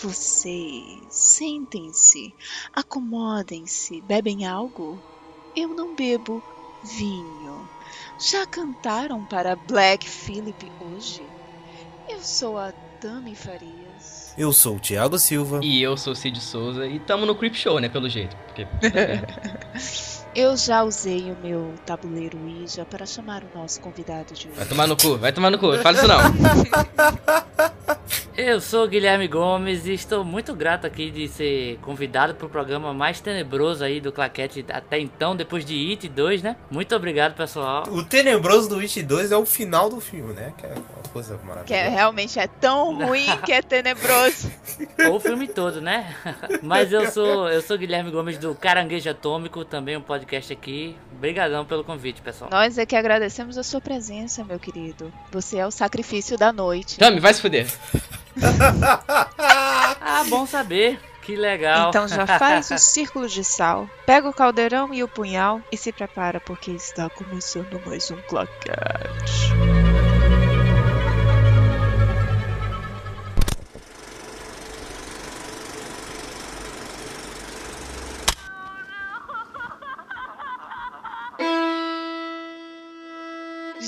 vocês, sentem-se, acomodem-se, bebem algo? Eu não bebo vinho. Já cantaram para Black Philip hoje? Eu sou a Tami Farias. Eu sou o Thiago Silva. E eu sou o Cid Souza. E tamo no Creep Show, né? Pelo jeito. Porque... Eu já usei o meu tabuleiro Ouija para chamar o nosso convidado de hoje. Vai tomar no cu, vai tomar no cu. Fala isso não. Eu sou Guilherme Gomes e estou muito grato aqui de ser convidado para o programa mais tenebroso aí do Claquete até então, depois de It 2, né? Muito obrigado, pessoal. O tenebroso do It 2 é o final do filme, né? Que é uma coisa maravilhosa. Que é, realmente é tão ruim que é tenebroso. Ou o filme todo, né? Mas eu sou, eu sou Guilherme Gomes do Caranguejo Atômico, também um podcast aqui. Obrigadão pelo convite, pessoal. Nós é que agradecemos a sua presença, meu querido. Você é o sacrifício da noite. Tami, vai se fuder. ah, bom saber. Que legal. Então já faz o círculo de sal, pega o caldeirão e o punhal e se prepara porque está começando mais um claquete.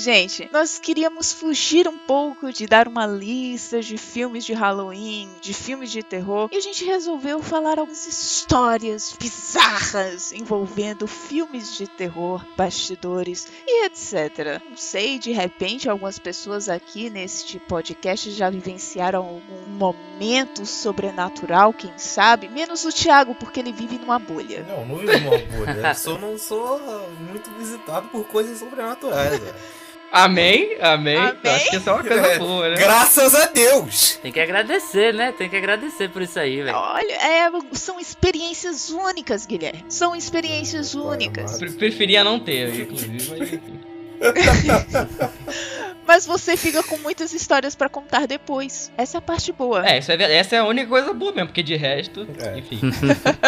Gente, nós queríamos fugir um pouco de dar uma lista de filmes de Halloween, de filmes de terror, e a gente resolveu falar algumas histórias bizarras envolvendo filmes de terror, bastidores e etc. Não sei, de repente algumas pessoas aqui neste podcast já vivenciaram algum momento sobrenatural, quem sabe? Menos o Thiago, porque ele vive numa bolha. Não, não vivo numa bolha. Eu só não sou muito visitado por coisas sobrenaturais. Amém, amém, amém. Acho que isso é uma coisa é, boa, né? Graças a Deus! Tem que agradecer, né? Tem que agradecer por isso aí, velho. Olha, é, são experiências únicas, Guilherme. São experiências únicas. Preferia não ter, inclusive, Mas você fica com muitas histórias para contar depois. Essa é a parte boa. É, é, essa é a única coisa boa mesmo, porque de resto, é. enfim.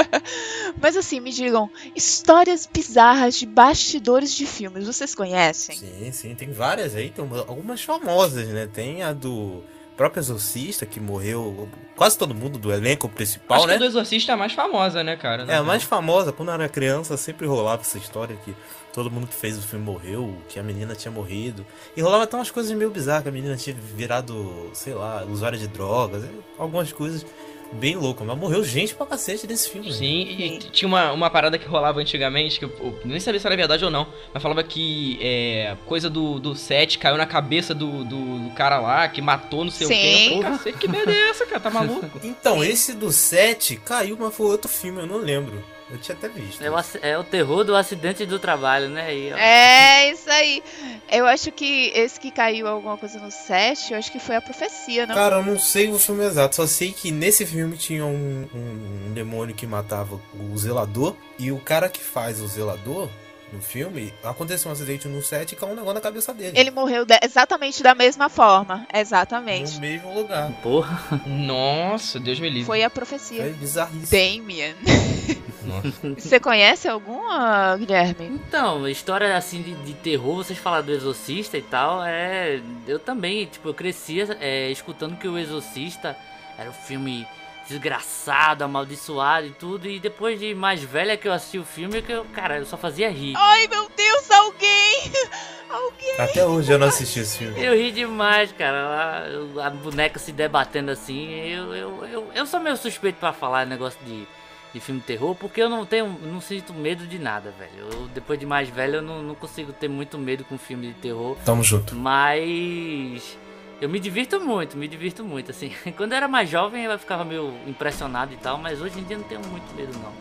Mas assim, me digam, histórias bizarras de bastidores de filmes, vocês conhecem? Sim, sim, tem várias aí, tem algumas famosas, né? Tem a do próprio Exorcista, que morreu quase todo mundo do elenco principal, Acho né? Que a do Exorcista é a mais famosa, né, cara? É, a mais famosa. Quando eu era criança, sempre rolava essa história que todo mundo que fez o filme morreu, que a menina tinha morrido. E rolava até umas coisas meio bizarras, que a menina tinha virado, sei lá, usuária de drogas, algumas coisas bem loucas. Mas morreu gente pra cacete desse filme. Né? Sim, e tinha uma, uma parada que rolava antigamente, que eu, eu, nem sabia se era verdade ou não, mas falava que é, coisa do, do set caiu na cabeça do, do, do cara lá, que matou não sei Sim. o quê. Cacete, que merda é essa, cara? Tá maluco? Então, esse do set caiu, mas foi outro filme, eu não lembro. Eu tinha até visto. É o, é o terror do acidente do trabalho, né? Aí, é, isso aí. Eu acho que esse que caiu alguma coisa no set, eu acho que foi a profecia, não? Cara, eu não sei o filme exato. Só sei que nesse filme tinha um, um, um demônio que matava o zelador. E o cara que faz o zelador, no filme, aconteceu um acidente no set e caiu um negócio na cabeça dele. Ele morreu de, exatamente da mesma forma. Exatamente. No mesmo lugar. Porra. Nossa, Deus me livre. Foi a profecia. Foi bizarríssimo. Damien. Você conhece alguma, Guilherme? Então, história assim de, de, terror, vocês falaram do Exorcista e tal, é. Eu também, tipo, eu crescia é, escutando que o Exorcista era um filme desgraçado, amaldiçoado e tudo. E depois de mais velha que eu assisti o filme, que eu, cara, eu só fazia rir. Ai, meu Deus, alguém! Alguém! Até hoje eu não assisti esse filme. Eu ri demais, cara. A, a boneca se debatendo assim. Eu, eu, eu, eu sou meio suspeito para falar negócio de de filme de terror, porque eu não tenho, não sinto medo de nada, velho. Eu, depois de mais velho, eu não, não consigo ter muito medo com filme de terror. Tamo junto. Mas eu me divirto muito, me divirto muito, assim. Quando eu era mais jovem, eu ficava meio impressionado e tal, mas hoje em dia não tenho muito medo, não.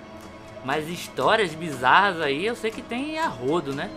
Mas histórias bizarras aí, eu sei que tem a rodo, né?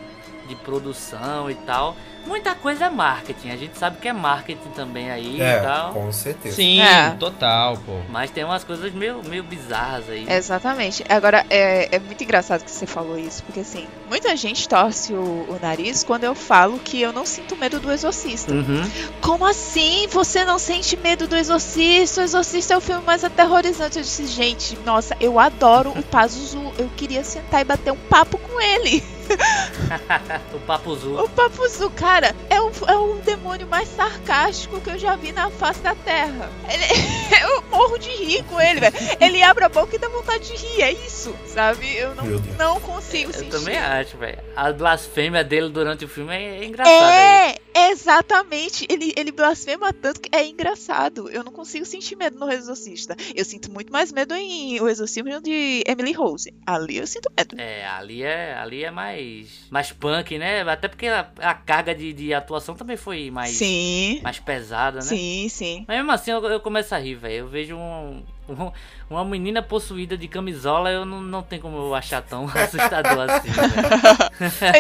De produção e tal muita coisa é marketing. A gente sabe que é marketing também aí é, e tal. Com certeza. Sim, é. total, pô. Mas tem umas coisas meio, meio bizarras aí. Exatamente. Agora, é, é muito engraçado que você falou isso, porque assim, muita gente torce o, o nariz quando eu falo que eu não sinto medo do exorcista. Uhum. Como assim? Você não sente medo do exorcista? O exorcista é o filme mais aterrorizante. Eu disse, gente, nossa, eu adoro o Pazuzu. Eu queria sentar e bater um papo com ele. o Papuzu. O Papuzu, cara, é o, é o demônio mais sarcástico que eu já vi na face da Terra. Ele, eu morro de rir com ele, velho. Ele abre a boca e dá vontade de rir, é isso, sabe? Eu não, não consigo eu sentir. Eu também acho, velho. A blasfêmia dele durante o filme é, é engraçada. É, aí. exatamente. Ele, ele blasfema tanto que é engraçado. Eu não consigo sentir medo no Exorcista. Eu sinto muito mais medo em O Exorcismo de Emily Rose. Ali eu sinto medo. É, ali é, ali é mais, mais punk, né? Até porque a, a carga de, de atuação também foi mais, sim. mais pesada, né? Sim, sim. Mas mesmo assim eu, eu começo a rir, velho. Eu vejo um, um, uma menina possuída de camisola, eu não, não tenho como eu achar tão assustador assim.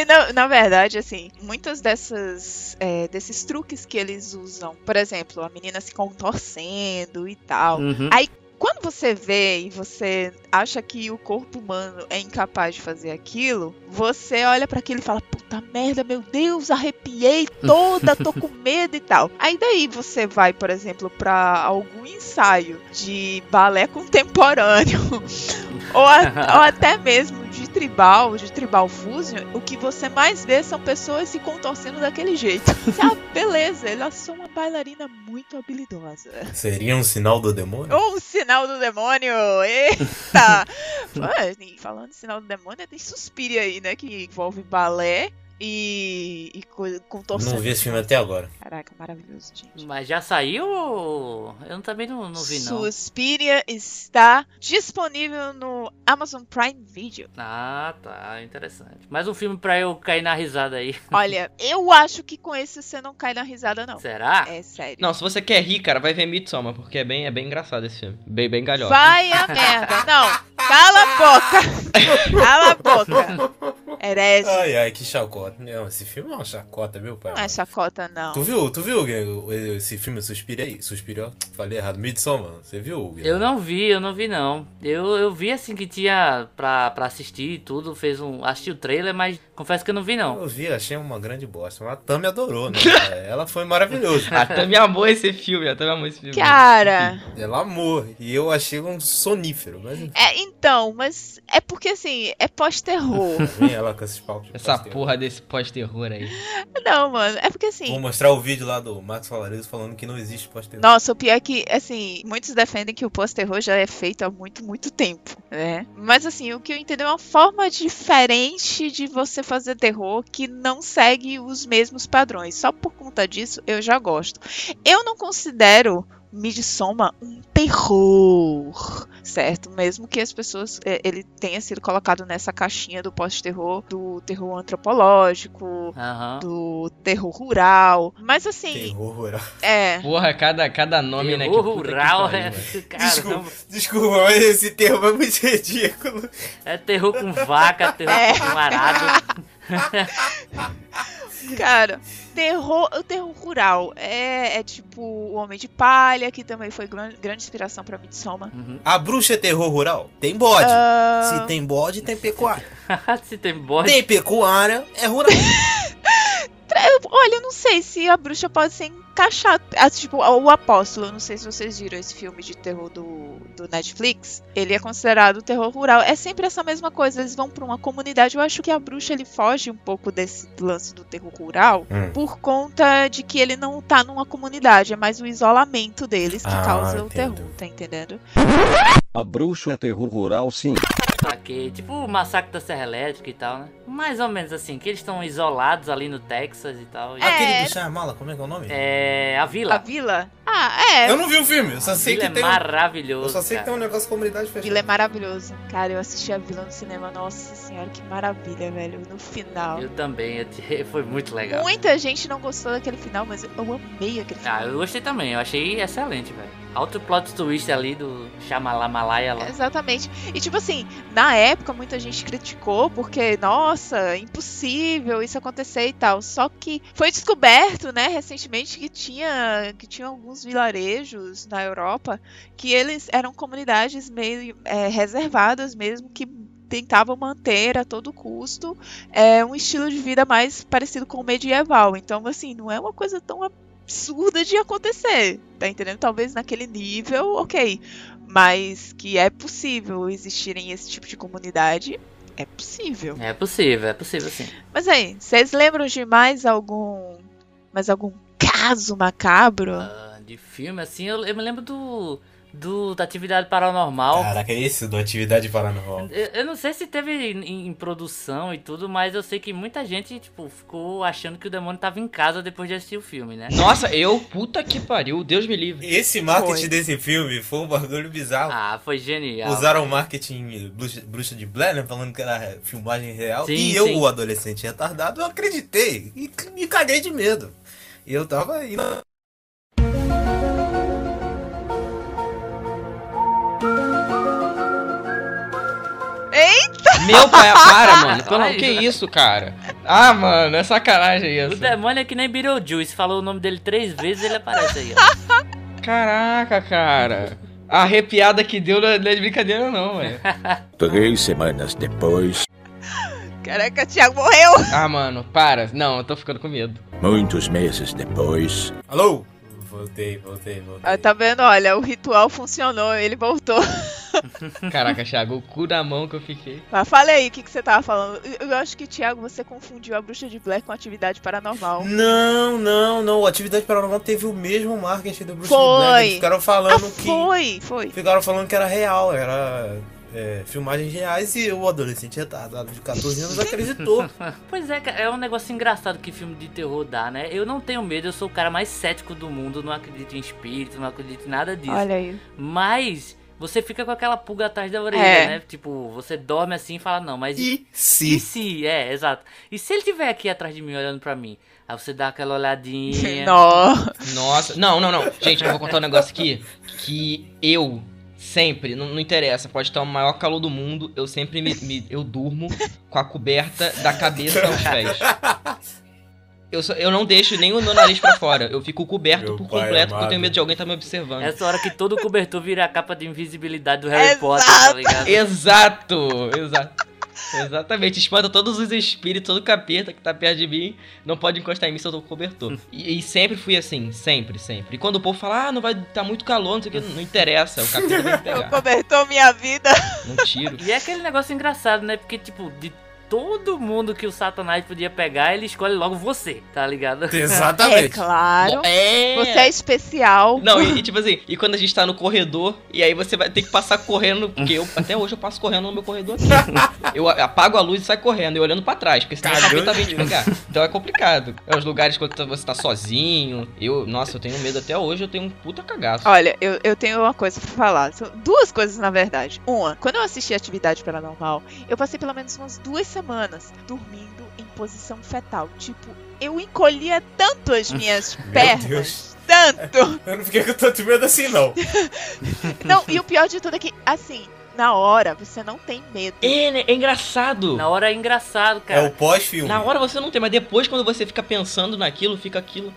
na, na, verdade, assim, muitas dessas é, desses truques que eles usam, por exemplo, a menina se contorcendo e tal. Uhum. Aí quando você vê e você acha que o corpo humano é incapaz de fazer aquilo, você olha para aquilo e fala: puta merda, meu Deus, arrepiei toda, tô com medo e tal. Aí daí você vai, por exemplo, para algum ensaio de balé contemporâneo ou, a, ou até mesmo de tribal, de tribal fusion, o que você mais vê são pessoas se contorcendo daquele jeito. Ah, beleza, ela só uma bailarina muito habilidosa. Seria um sinal do demônio? Um sinal do demônio! Eita! falando de sinal do demônio, tem Suspiria aí, né? Que envolve balé e, e com torcida. Não vi esse filme até agora. Caraca, maravilhoso, gente. Mas já saiu? Eu também não, não vi, não. Suspiria está disponível no Amazon Prime Video. Ah, tá. Interessante. Mais um filme pra eu cair na risada aí. Olha, eu acho que com esse você não cai na risada, não. Será? É sério. Não, se você quer rir, cara, vai ver Midsommar, porque é bem, é bem engraçado esse filme. Bem, bem galhofa. Vai a merda. Não, cala a boca. cala a boca. Herege. Ai, ai, que chacota. Não, esse filme é uma chacota, viu, pai? Não é chacota, não. Tu viu, tu viu esse filme Suspirei? Suspirou? Falei errado. Midsommar, você viu? Guilherme? Eu não vi, eu não vi não. Eu, eu vi assim que tinha pra, pra assistir e tudo, fez um. Assisti o trailer, mas confesso que eu não vi não. Eu vi, achei uma grande bosta. A Tami adorou, né? Ela foi maravilhosa. a Tami amou esse filme, a Tami amou esse filme. Cara. Ela amou. E eu achei um sonífero. Mas... É, então, mas é porque assim, é pós-terror. Vem ela com esses palcos. Essa porra desse pós-terror aí. Não, mano, é porque assim. Vou mostrar o vídeo lá do Max Falarezo falando que não existe pós-terror. Nossa, o pior é que, assim, muitos defendem que o pós-terror já é feito há muito, muito tempo, né? Mas assim, o que eu entendo é uma forma diferente de você fazer terror que não segue os mesmos padrões. Só por conta disso eu já gosto. Eu não considero Midsommar um terror, certo? Mesmo que as pessoas é, ele tenha sido colocado nessa caixinha do pós-terror, do terror antropológico, uhum. do terror rural, mas assim, terror rural. É. Porra, cada cada nome, terror né? Terror rural, é. Desculpa, desculpa, mas esse termo é muito ridículo. É terror com vaca, terror é. com arado. Cara, terror, o terror rural é, é, tipo o Homem de Palha, que também foi grande, grande inspiração pra Midsommar. Uhum. A bruxa é terror rural? Tem bode. Uh... Se tem bode, tem pecuária. Se tem bode. Tem pecuária, é rural. Olha, eu não sei se a bruxa pode ser encaixada. Ah, tipo, o Apóstolo, não sei se vocês viram esse filme de terror do, do Netflix. Ele é considerado terror rural. É sempre essa mesma coisa. Eles vão pra uma comunidade. Eu acho que a bruxa ele foge um pouco desse lance do terror rural hum. por conta de que ele não tá numa comunidade. É mais o isolamento deles que ah, causa entendo. o terror, tá entendendo? A bruxa é terror rural, sim. Saquei. Tipo o massacre da Serra Elétrica e tal, né? Mais ou menos assim, que eles estão isolados ali no Texas e tal. É. Aquele do Shyamala, como é que é o nome? É. A Vila. A Vila? Ah, é. Eu não vi o filme, eu só sei Vila que é tem. Maravilhoso. Eu só sei cara. que tem um negócio de comunidade fechada. Vila é maravilhoso. Cara, eu assisti a Vila no cinema. Nossa senhora, que maravilha, velho. No final. Eu também, eu te... foi muito legal. Muita gente não gostou daquele final, mas eu amei aquele final. Ah, eu gostei também, eu achei excelente, velho. Alto plot twist ali do Shyamalan lá. Exatamente. E tipo assim, na época muita gente criticou porque, nossa, impossível isso acontecer e tal. Só que foi descoberto, né, recentemente que tinha que tinha alguns vilarejos na Europa que eles eram comunidades meio é, reservadas mesmo que tentavam manter a todo custo é, um estilo de vida mais parecido com o medieval. Então, assim, não é uma coisa tão absurda de acontecer, tá entendendo? Talvez naquele nível, ok, mas que é possível existirem esse tipo de comunidade, É possível. É possível, é possível sim. Mas aí, vocês lembram de mais algum. Mais algum caso macabro? Ah, de filme, assim, eu, eu me lembro do. Do, da atividade paranormal. Caraca, é esse do Atividade Paranormal. Eu, eu não sei se teve em, em produção e tudo, mas eu sei que muita gente, tipo, ficou achando que o demônio tava em casa depois de assistir o filme, né? Nossa, eu, puta que pariu, Deus me livre. Esse marketing Foi. desse filme foi um bagulho bizarro. Ah, foi genial. Usaram o marketing bruxa, bruxa de Blair, né? Falando que era filmagem real. Sim, e eu, sim. o adolescente retardado, eu acreditei. E me caguei de medo. E eu tava indo. Meu pai, para, mano. Pelo, que isso, cara? Ah, mano, é sacanagem O isso. demônio é que nem Beetlejuice, falou o nome dele três vezes ele aparece aí, ó. Caraca, cara. A arrepiada que deu não é não é de brincadeira, não, velho. Três semanas depois, Caraca, Thiago morreu! Ah, mano, para. Não, eu tô ficando com medo. muitos meses depois, Alô? Voltei, voltei, voltei. Ah, tá vendo? Olha, o ritual funcionou, ele voltou. Caraca, Thiago, o cu na mão que eu fiquei. Mas fala aí, o que, que você tava falando? Eu eu acho que, Thiago, você confundiu a bruxa de Blair com atividade paranormal. Não, não, não. O Atividade Paranormal teve o mesmo marketing do Bruce Foi. Black. Eles ficaram Ah, falando que. foi, foi. Ficaram falando que era real, era é, filmagens reais e o adolescente retardado de 14 anos acreditou. Pois é, é um negócio engraçado que filme de terror dá, né? Eu não tenho medo, eu sou o cara mais cético do mundo, não acredito em espírito, não acredito em nada disso. Olha aí. Mas você fica com aquela pulga atrás da orelha, É. né? Tipo, você dorme assim e fala, não, mas e, E se. se? É, exato. E se ele estiver aqui atrás de mim olhando pra mim? Aí você dá aquela olhadinha. Nó. Nossa, não, não, não. Gente, eu vou contar um negócio aqui. Que eu sempre, não, não interessa, pode estar o maior calor do mundo, eu sempre me, me- eu durmo com a coberta da cabeça aos pés. Eu, só- eu não deixo nem o meu nariz pra fora. Eu fico coberto Meu por completo porque eu tenho medo de alguém estar me observando. Essa hora que todo cobertor vira a capa de invisibilidade do Harry Exato. Potter, tá ligado? Exato, exato. Exatamente, espanta todos os espíritos, todo capeta que tá perto de mim, não pode encostar em mim se eu tô com cobertor. E, e sempre fui assim, sempre, sempre. E quando o povo fala, ah, não vai tá muito calor, não sei o que, não interessa, o capeta vai me pegar. Cobertou minha vida. Não tiro. E é aquele negócio engraçado, né? Porque, tipo, de todo mundo que o Satanás podia pegar, ele escolhe logo você, tá ligado? É Exatamente. claro. É. Você é especial. Não, e, e tipo assim, e quando a gente tá no corredor, e aí você vai ter que passar correndo, porque eu, até hoje eu passo correndo no meu corredor aqui. Eu a- apago a luz e saio correndo, e olhando pra trás, porque senão o Cagando capeta vem te de pegar. Então é complicado. É os lugares quando você tá sozinho. Eu, nossa, eu tenho medo até hoje, eu tenho um puta cagaço. Olha, eu, eu tenho uma coisa pra falar. Duas coisas, na verdade. Uma, quando eu assisti Atividade Paranormal, eu passei pelo menos umas duas semanas dormindo em posição fetal. Tipo, eu encolhia tanto as minhas Meu pernas. Deus. Tanto! Eu não fiquei com tanto medo assim, não. Não, e o pior de tudo é que, assim, na hora você não tem medo. É, né? é engraçado. Na hora é engraçado, É cara. o pós-filme. Na hora você não tem, mas depois quando você fica pensando naquilo, fica aquilo.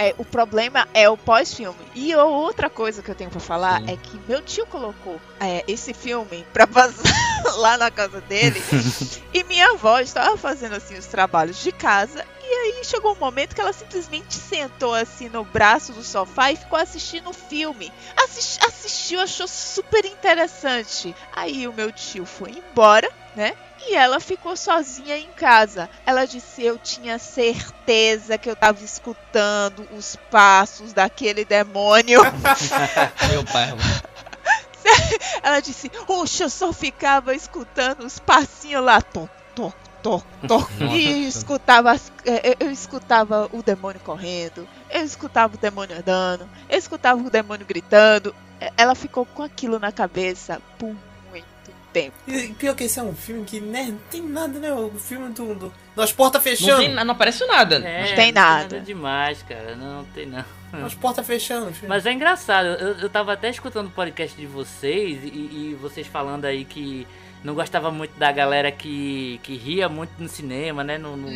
É, o problema é o pós-filme. E outra coisa que eu tenho pra falar Sim. é que meu tio colocou é, esse filme pra passar lá na casa dele. e minha avó estava fazendo assim os trabalhos de casa. E aí chegou um momento que ela simplesmente sentou assim no braço do sofá e ficou assistindo o filme. Assis- assistiu, achou super interessante. Aí o meu tio foi embora, né? E ela ficou sozinha em casa. Ela disse: Eu tinha certeza que eu tava escutando os passos daquele demônio. Meu pai. Ela disse: Oxe, eu só ficava escutando os passinhos lá. Toc, toc, toc, toc. E escutava, as- eh, eu escutava o demônio correndo. Eu escutava o demônio andando. Eu escutava o demônio gritando. Ela ficou com aquilo na cabeça por tempo. E pior que esse é um filme que, né, não tem nada, né? O filme do. do das portas Não, fechando. tem, na- não aparece nada. É, Não tem nada. demais, cara. Não tem não. As portas fechando. filho. Mas é engraçado, eu, eu tava até escutando o podcast de vocês e, e vocês falando aí que não gostava muito da galera que, que ria muito no cinema, né? No, no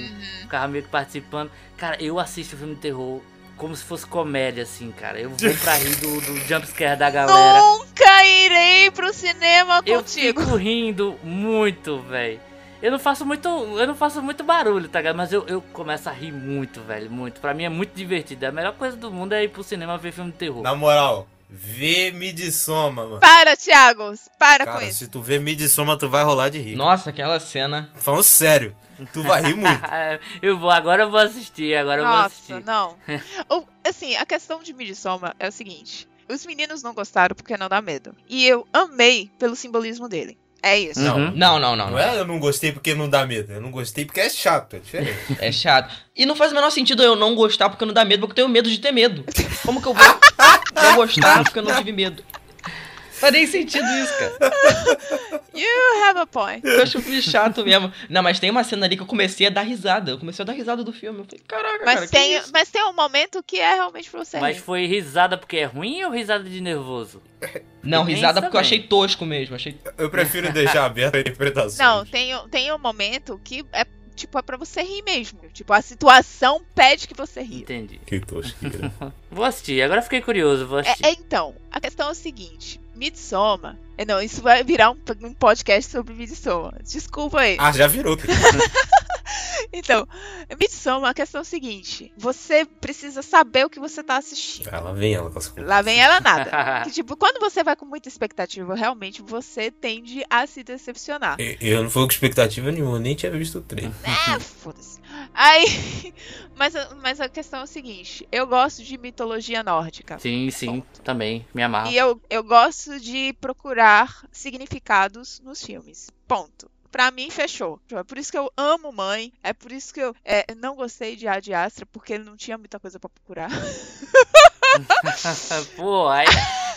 ficava meio que participando. Cara, eu assisto filme de terror como se fosse comédia, assim, cara. Eu vou pra rir do, do jumpscare da galera. Nunca irei pro cinema Eu contigo. fico rindo muito, velho. Eu não faço muito, eu não faço muito barulho, tá ligado? Mas eu, eu começo a rir muito, velho, muito. Pra mim é muito divertido. A melhor coisa do mundo é ir pro cinema ver filme de terror. Na moral, Vê Midsommar, mano. Para, Thiago! Para com Cara, isso. se tu vê Midsommar, tu vai rolar de rir. Nossa, aquela cena. Falando sério, tu vai rir muito. eu vou, agora eu vou assistir, agora eu vou Nossa, assistir. não. Ou, assim, a questão de Midsommar é o seguinte. Os meninos não gostaram porque não dá medo. E eu amei pelo simbolismo dele. É isso. Não. Uhum. Não, não, não. Não é eu não gostei porque não dá medo. Eu não gostei porque é chato, é diferente. É chato. E não faz o menor sentido eu não gostar porque não dá medo, porque eu tenho medo de ter medo. Como que eu vou não gostar porque eu não tive medo? Faz nem sentido isso, cara. You have a point. Eu acho meio chato mesmo. Não, mas tem uma cena ali que eu comecei a dar risada. Eu comecei a dar risada do filme. Eu falei, caraca, Mas cara, que tem, isso? mas tem um momento que é realmente pra você. Mas foi risada porque é ruim ou risada de nervoso? Não, risada porque eu achei tosco mesmo. Achei... Eu prefiro deixar aberta a interpretação. Não, tem, tem um momento que é tipo é pra você rir mesmo. Tipo, a situação pede que você ria. Entendi. Que tosqueira. Vou assistir, agora eu fiquei curioso, vou É, assistir. é, então, a questão é o seguinte: Midsommar. é, Não, isso vai virar um, um podcast sobre Midsommar. Desculpa aí. Ah, já virou. Então, Midsommar, a questão é o seguinte: você precisa saber o que você tá assistindo. Ah, lá vem ela com as coisas. Lá vem ela nada. Que, tipo, quando você vai com muita expectativa, realmente você tende a se decepcionar. Eu- Eu não fui com expectativa nenhuma, nem tinha visto o trailer. É, foda-se. Aí. Mas, a- mas a questão é o seguinte: eu gosto de mitologia nórdica. Sim, sim, também, me amarro. E eu, eu gosto de procurar significados nos filmes. Ponto. Pra mim, fechou. É por isso que eu amo Mãe. É por isso que eu é, não gostei de Ad Astra, porque ele não tinha muita coisa pra procurar. pô, aí,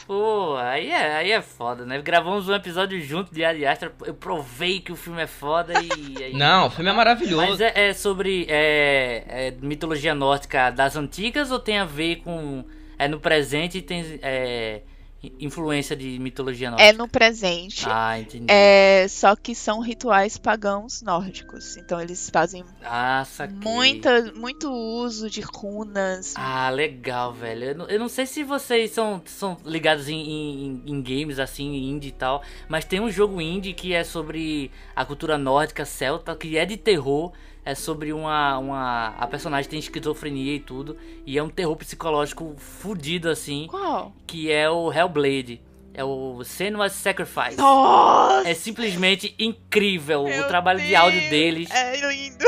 pô, aí é, aí é foda, né? Gravamos um episódio junto de Ari Astra, eu provei que o filme é foda e... aí- Não, o filme é maravilhoso. Mas é, é sobre é, é mitologia nórdica das antigas ou tem a ver com... É no presente e tem é, influência de mitologia nórdica? É no presente. Ah, entendi. É, só que são rituais pagãos nórdicos. Então eles fazem Ah, muita, muito uso de runas. Ah, legal, velho. Eu não, eu não sei se vocês são, são ligados em, em, em games, assim, indie e tal, mas tem um jogo indie que é sobre a cultura nórdica celta, que é de terror. É sobre uma, uma. A personagem tem esquizofrenia e tudo. E é um terror psicológico fudido, assim. Qual? Que é o Hellblade. É o Senua's Sacrifice. Nossa! É simplesmente incrível o Meu trabalho de áudio Deus, deles. É lindo.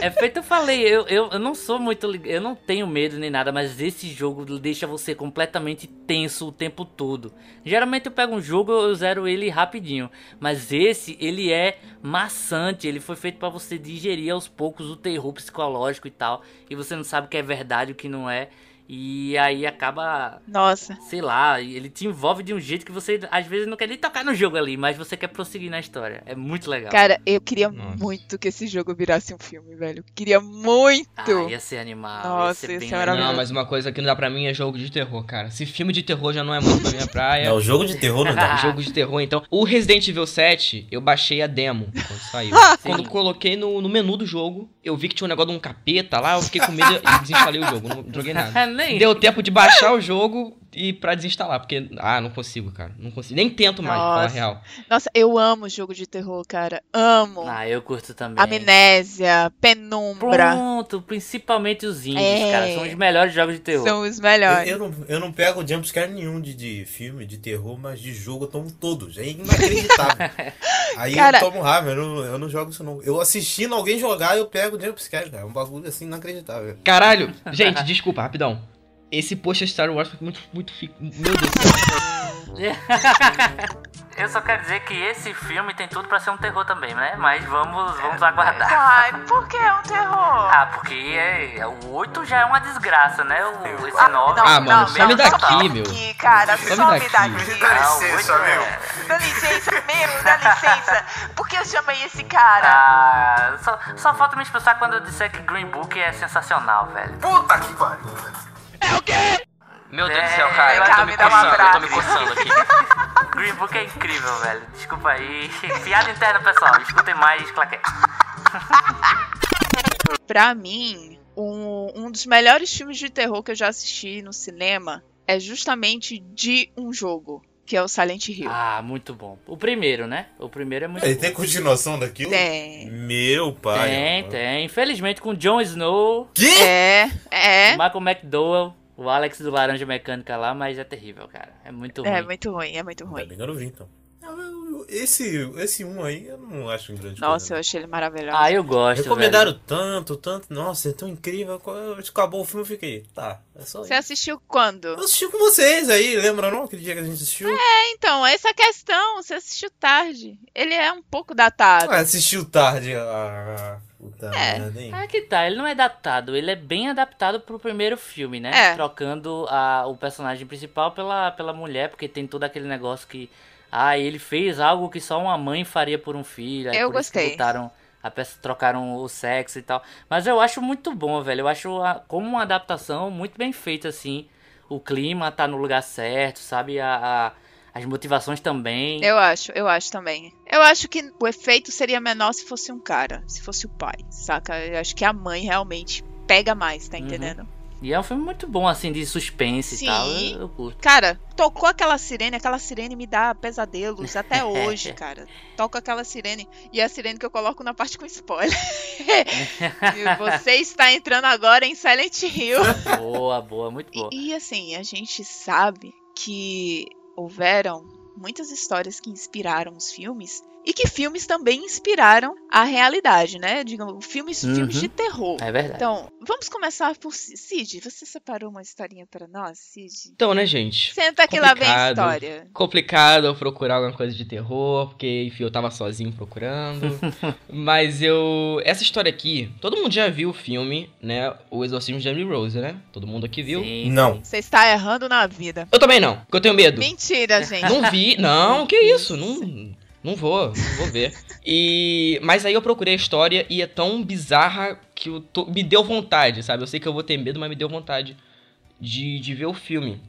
É feito, eu falei, eu, eu, eu não sou muito. Eu não tenho medo nem nada, mas esse jogo deixa você completamente tenso o tempo todo. Geralmente eu pego um jogo, eu zero ele rapidinho. Mas esse, ele é maçante. Ele foi feito pra você digerir aos poucos o terror psicológico e tal. E você não sabe o que é verdade o que não é. E aí acaba Nossa. sei lá, ele te envolve de um jeito que você às vezes não quer nem tocar no jogo ali, mas você quer prosseguir na história. É muito legal. Cara, eu queria Nossa. muito que esse jogo virasse um filme, velho. Queria muito. ah, ia ser animal. Nossa, ia ser bem. Não, mas uma coisa que não dá pra mim é jogo de terror, cara. Se filme de terror já não é muito pra minha praia. Não, o jogo de terror não dá. Jogo de terror, então. O Resident Evil 7, eu baixei a demo quando saiu. quando coloquei no, no menu do jogo, eu vi que tinha um negócio de um capeta lá, eu fiquei com medo e desinstalei o jogo. Não joguei nada. Nem. Deu tempo de baixar o jogo e pra desinstalar, porque. Ah, não consigo, cara. Não consigo. Nem tento mais, pra falar Nossa. real. Nossa, eu amo jogo de terror, cara. Amo. Ah, eu curto também. Amnésia, Penumbra. Pronto, principalmente os indies, É. cara. São os melhores jogos de terror. São os Eu, melhores. eu não, eu não pego jumpscare nenhum de, de filme, de terror, mas de jogo eu tomo todos. É inacreditável. Aí Cara- eu tomo raiva, eu não, eu não jogo isso não. Eu assistindo alguém jogar, eu pego jumpscare, cara. É um bagulho assim inacreditável. Caralho! Gente, desculpa, rapidão. Esse post Star Wars foi muito, muito. fi- Meu Deus do céu. Eu só quero dizer que esse filme tem tudo pra ser um terror também, né? Mas vamos, vamos aguardar. Ai, por que é um terror? Ah, porque é, o 8 já é uma desgraça, né? O, esse Ah, 9. Ah, mano, some daqui, some meu. Daqui, cara, Some some daqui. daqui. Dá Ah, licença, 8 meu. é- Dá licença mesmo, dá licença. Por que eu chamei esse cara? Ah, só, só falta me expressar quando eu disser que Green Book é sensacional, velho. Puta que pariu. Meu Deus É, do céu, cara. Eu tô me me coçando, eu tô me coçando aqui. Green Book é incrível, velho. Desculpa aí. Piada interna, pessoal. Escutem mais, claquete. Pra mim, um, um dos melhores filmes de terror que eu já assisti no cinema é justamente de um jogo, que é o Silent Hill. Ah, muito bom. O primeiro, né? O primeiro é muito Ele bom. tem continuação daquilo? Tem. Meu pai. Tem, mano. tem. Infelizmente com Jon Snow, Que? É, é. Michael McDowell, o Alex do Laranja Mecânica lá, mas é terrível, cara. É muito ruim. É muito ruim, é muito Ainda ruim. bem que eu não vi, então. Esse, esse um aí eu não acho um grande Nossa, eu achei ele maravilhoso. Ah, eu gosto, Recomendaram velho. tanto, tanto. Nossa, é tão incrível. Quando Acabou o filme, eu fiquei. Tá, é só Você isso. assistiu quando? Eu assisti com vocês aí, lembra não? Aquele dia que a gente assistiu? Então, essa é a questão. Você assistiu tarde. Ele é um pouco datado. Ah, assistiu tarde. Ah, puta É. merda, hein? Ah, que tá, ele não é datado, ele é bem adaptado pro primeiro filme, né? É. Trocando a, o personagem principal pela, pela mulher, porque tem todo aquele negócio que. Ah, ele fez algo que só uma mãe faria por um filho. aí Eu por isso gostei. botaram a peça, trocaram o sexo e tal. Mas eu acho muito bom, velho. Eu acho a- como uma adaptação muito bem feita, assim. O clima tá no lugar certo, sabe? A, a- as motivações também. Eu acho, eu acho também. Eu acho que o efeito seria menor se fosse um cara, se fosse o pai, saca? Eu acho que a mãe realmente pega mais, tá Uhum. E é um filme muito bom, assim, de suspense Sim. e tal. Eu, eu curto. Cara, tocou aquela sirene, aquela sirene me dá pesadelos até hoje, cara. Toca aquela sirene e é a sirene que eu coloco na parte com spoiler. Você está entrando agora em Silent Hill. boa, boa, muito boa. E, e, assim, a gente sabe que houveram muitas histórias que inspiraram os filmes e que filmes também inspiraram a realidade, né? Digamos, filmes, Uhum. filmes de terror. É verdade. Então, vamos começar por Cid. Você separou uma historinha pra nós, Cid? Então, né, gente? Senta que lá vem a Complicado. história. Complicado eu procurar alguma coisa de terror, porque, enfim, eu tava sozinho procurando. Mas eu. Essa história aqui, todo mundo já viu o filme, né? O Exorcismo de Emily Rose, né? Todo mundo aqui viu? Sim, Não. Você está errando na vida. Eu também não, porque eu tenho medo. Mentira, gente. Não vi, não, que isso, não, não vou, não vou ver. E, mas aí eu procurei a história e é tão bizarra que eu tô- me deu vontade, sabe? Eu sei que eu vou ter medo, mas me deu vontade de, de ver o filme.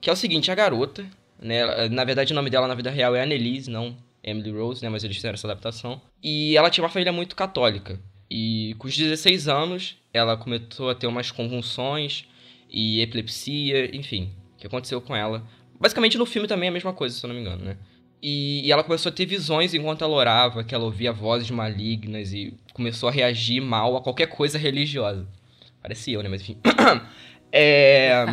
Que é o seguinte, a garota, né? Na verdade o nome dela na vida real é Annelise, não Emily Rose, né? Mas eles fizeram essa adaptação. E ela tinha uma família muito católica. E com os 16 anos, ela começou a ter umas convulsões e epilepsia, enfim, o que aconteceu com ela. Basicamente no filme também é a mesma coisa, se eu não me engano, né? E, e ela começou a ter visões enquanto ela orava, que ela ouvia vozes malignas e começou a reagir mal a qualquer coisa religiosa. Parecia eu, né? Mas enfim. É...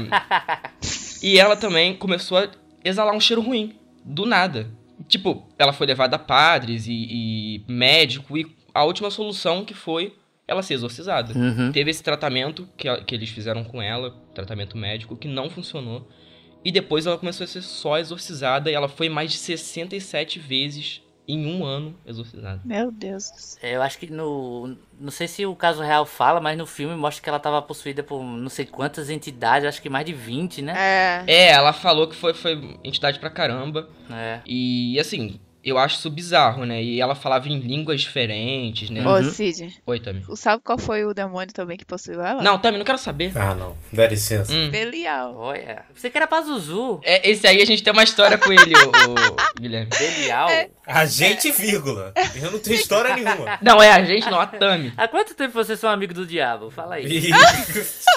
e ela também começou a exalar um cheiro ruim, do nada. Tipo, ela foi levada a padres e, e médico, e a última solução que foi ela ser exorcizada. Uhum. Teve esse tratamento que, que eles fizeram com ela, tratamento médico, que não funcionou. E depois ela começou a ser só exorcizada e ela foi mais de 67 vezes em um ano exorcizada. Meu Deus do céu. É, Eu acho que no. Não sei se o caso real fala, mas no filme mostra que ela tava possuída por não sei quantas entidades, acho que mais de 20, né? É. É, ela falou que foi, foi entidade pra caramba. É. E assim, eu acho isso bizarro, né? E ela falava em línguas diferentes, né? Ô, Uhum. Cid, Oi, Tami. sabe qual foi o demônio também que possuiu ela? Não, Tami, não quero saber. Ah, não. Dá licença. Hum. Belial. Olha. Você que era pra Zuzu. É, esse aí a gente tem uma história com ele, o, o Guilherme. Belial. A gente, vírgula. Eu não tenho história nenhuma. Não, é a gente, não, a Tami. Há quanto tempo vocês são amigos do diabo? Fala aí.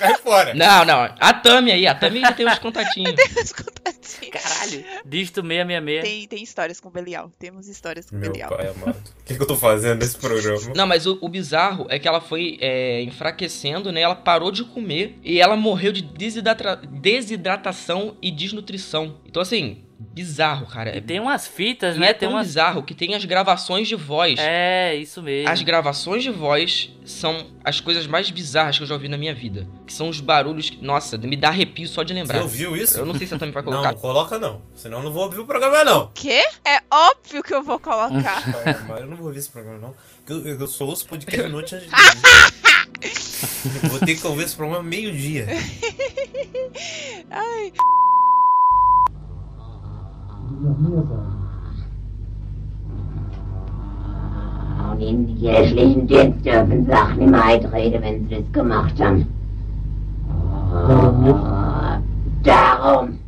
Cai fora. Não, não, a Tami aí, a Tami já tem uns contatinhos. Os contatinhos. Caralho. Dígito 666. Tem, tem histórias com Belial. Temos histórias com Meu Belial. pai amado. O que, que eu tô fazendo nesse programa? Não, mas o, o bizarro é que ela foi é, enfraquecendo, né? Ela parou de comer e ela morreu de desidrata- desidratação e desnutrição. Então, assim, bizarro, cara. E tem umas fitas, E né? é tem tão umas. bizarro que tem as gravações de voz. É, isso mesmo. As gravações de voz são as coisas mais bizarras que eu já ouvi na minha vida. Que são os barulhos que, nossa, me dá arrepio só de Você lembrar. ouviu isso? Eu não sei se a Tami vai colocar. Não, coloca não. Senão eu não vou ouvir o programa, não. Quê? É óbvio que eu vou colocar. Pai amado, eu não vou ouvir esse programa, não. Porque Eu, eu só ouço podcast noite antes de. Eu Vou ter que ouvir esse programa meio-dia. Ai, die noch mehr sagen. Und in die kirchlichen jetzt dürfen Sachen immer eintreten, wenn sie das gemacht haben. Warum nicht? Darum.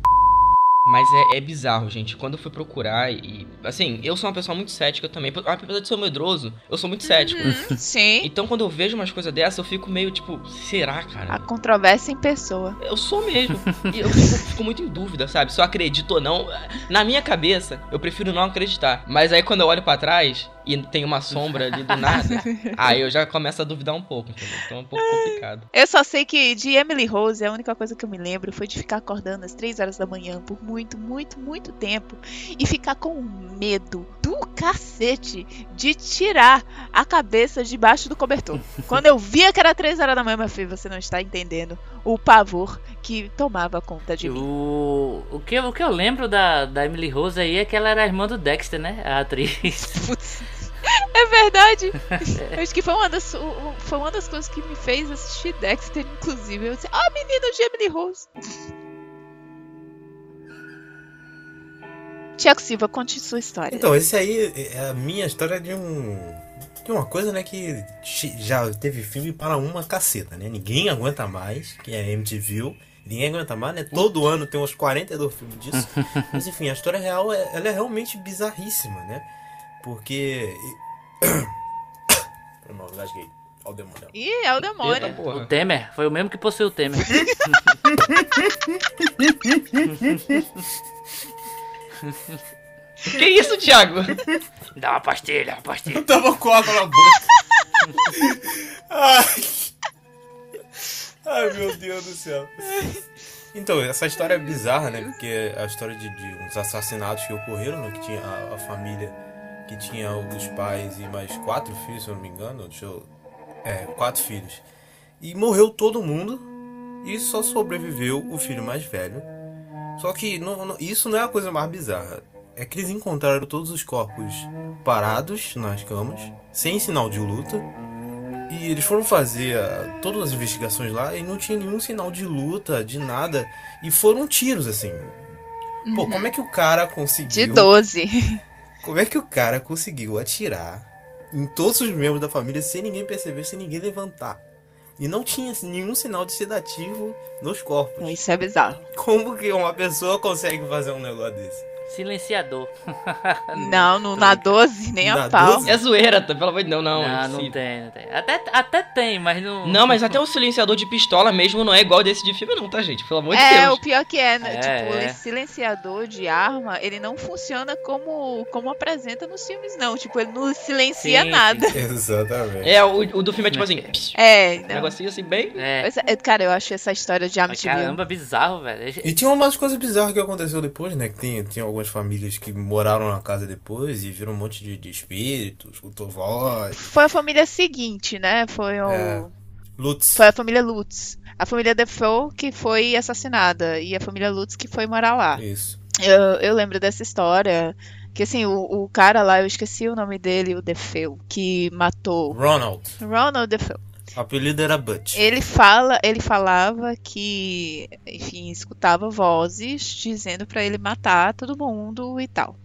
Mas é, é bizarro, gente. Quando eu fui procurar e. Assim, eu sou uma pessoa muito cética também. Apesar de ser medroso, eu sou muito cético. sim. Então quando eu vejo umas coisas dessas, eu fico meio tipo, será, A cara? controvérsia em pessoa. Eu sou mesmo. E eu fico, fico muito em dúvida, sabe? Se eu acredito ou não. Na minha cabeça, eu prefiro não acreditar. Mas aí quando eu olho pra trás, e tem uma sombra ali do nada, aí eu já começo a duvidar um pouco, entendeu? Então é um pouco complicado. Eu só sei que de Emily Rose, a única coisa que eu me lembro foi de ficar acordando às 3 horas da manhã por muito, muito, muito tempo e ficar com medo do cacete de tirar a cabeça debaixo do cobertor. Quando eu via que era 3 horas da manhã, meu filho, você não está entendendo o pavor que tomava conta de mim. O, o, que, o que eu lembro da, da Emily Rose aí é que ela era a irmã do Dexter, né? A atriz. Putz. É verdade. Acho que foi uma, das, foi uma das coisas que me fez assistir Dexter, inclusive. Eu disse, ah, menino de Emily Rose. Tiago Silva, conte sua história. Então, esse aí é a minha história de um. De uma coisa, né, que já teve filme para uma caceta, né? Ninguém aguenta mais, que é MTV. Ninguém aguenta mais, né? Todo ano tem uns 42 filmes disso. Mas enfim, a história real é, ela é realmente bizarríssima, né? Porque. Irmão, engasguei. Olha o demônio. Ih, é o demônio. Eita, porra. O Temer, foi o mesmo que possuiu o Temer. Que isso, Thiago? Dá uma pastilha, uma pastilha. Eu tava com água na boca. Ai. Ai, meu Deus do céu. Então, essa história é bizarra, né? Porque é a história de, de uns assassinatos que ocorreram, né? Que tinha a, a família que tinha os pais e mais quatro filhos, se eu não me engano. Deixa eu... É, quatro filhos. E morreu todo mundo e só sobreviveu o filho mais velho. Só que não- não- isso não é a coisa mais bizarra. É que eles encontraram todos os corpos parados nas camas, sem sinal de luta. E eles foram fazer ah, todas as investigações lá e não tinha nenhum sinal de luta, de nada. E foram tiros, assim. Pô, como é que o cara De conseguiu. 12. Como é que o cara conseguiu atirar em todos os membros da família sem ninguém perceber, sem ninguém levantar? E não tinha nenhum sinal de sedativo nos corpos. Isso é bizarro. Como que uma pessoa consegue fazer um negócio desse? Silenciador. Não, no, na 12, nem Na a pau. 12? É zoeira, tá? pelo amor de Deus, não. Não, não esse- tem, não tem. Até, até tem, mas não. Não, mas até o silenciador de pistola mesmo não é igual desse de filme, não, tá, gente? Pelo amor de É, Deus. o pior que é, né? É, tipo, é. o silenciador de arma, ele não funciona como, como apresenta nos filmes, não. Tipo, ele não silencia Sim, nada. Exatamente. É, o, o do filme é tipo assim, É, um não. negocinho assim, bem. É. É, Cara, eu acho essa história de Amityville. Caramba, bizarro, velho. E tinha umas coisas bizarras que aconteceu depois, né? Que tem, tinha algumas famílias que moraram na casa depois e viram um monte de, de espíritos, escutou voz. Foi a família seguinte, né? Foi o. É. Lutz. Foi a família Lutz. A família Defoe que foi assassinada. E a família Lutz que foi morar lá. Isso. Eu, eu lembro dessa história. Que assim, o, o cara lá, eu esqueci o nome dele, o Defoe, que matou Ronald. Ronald Defoe. O apelido era Butch. Ele fala, ele falava que, enfim, escutava vozes dizendo pra ele matar todo mundo e tal.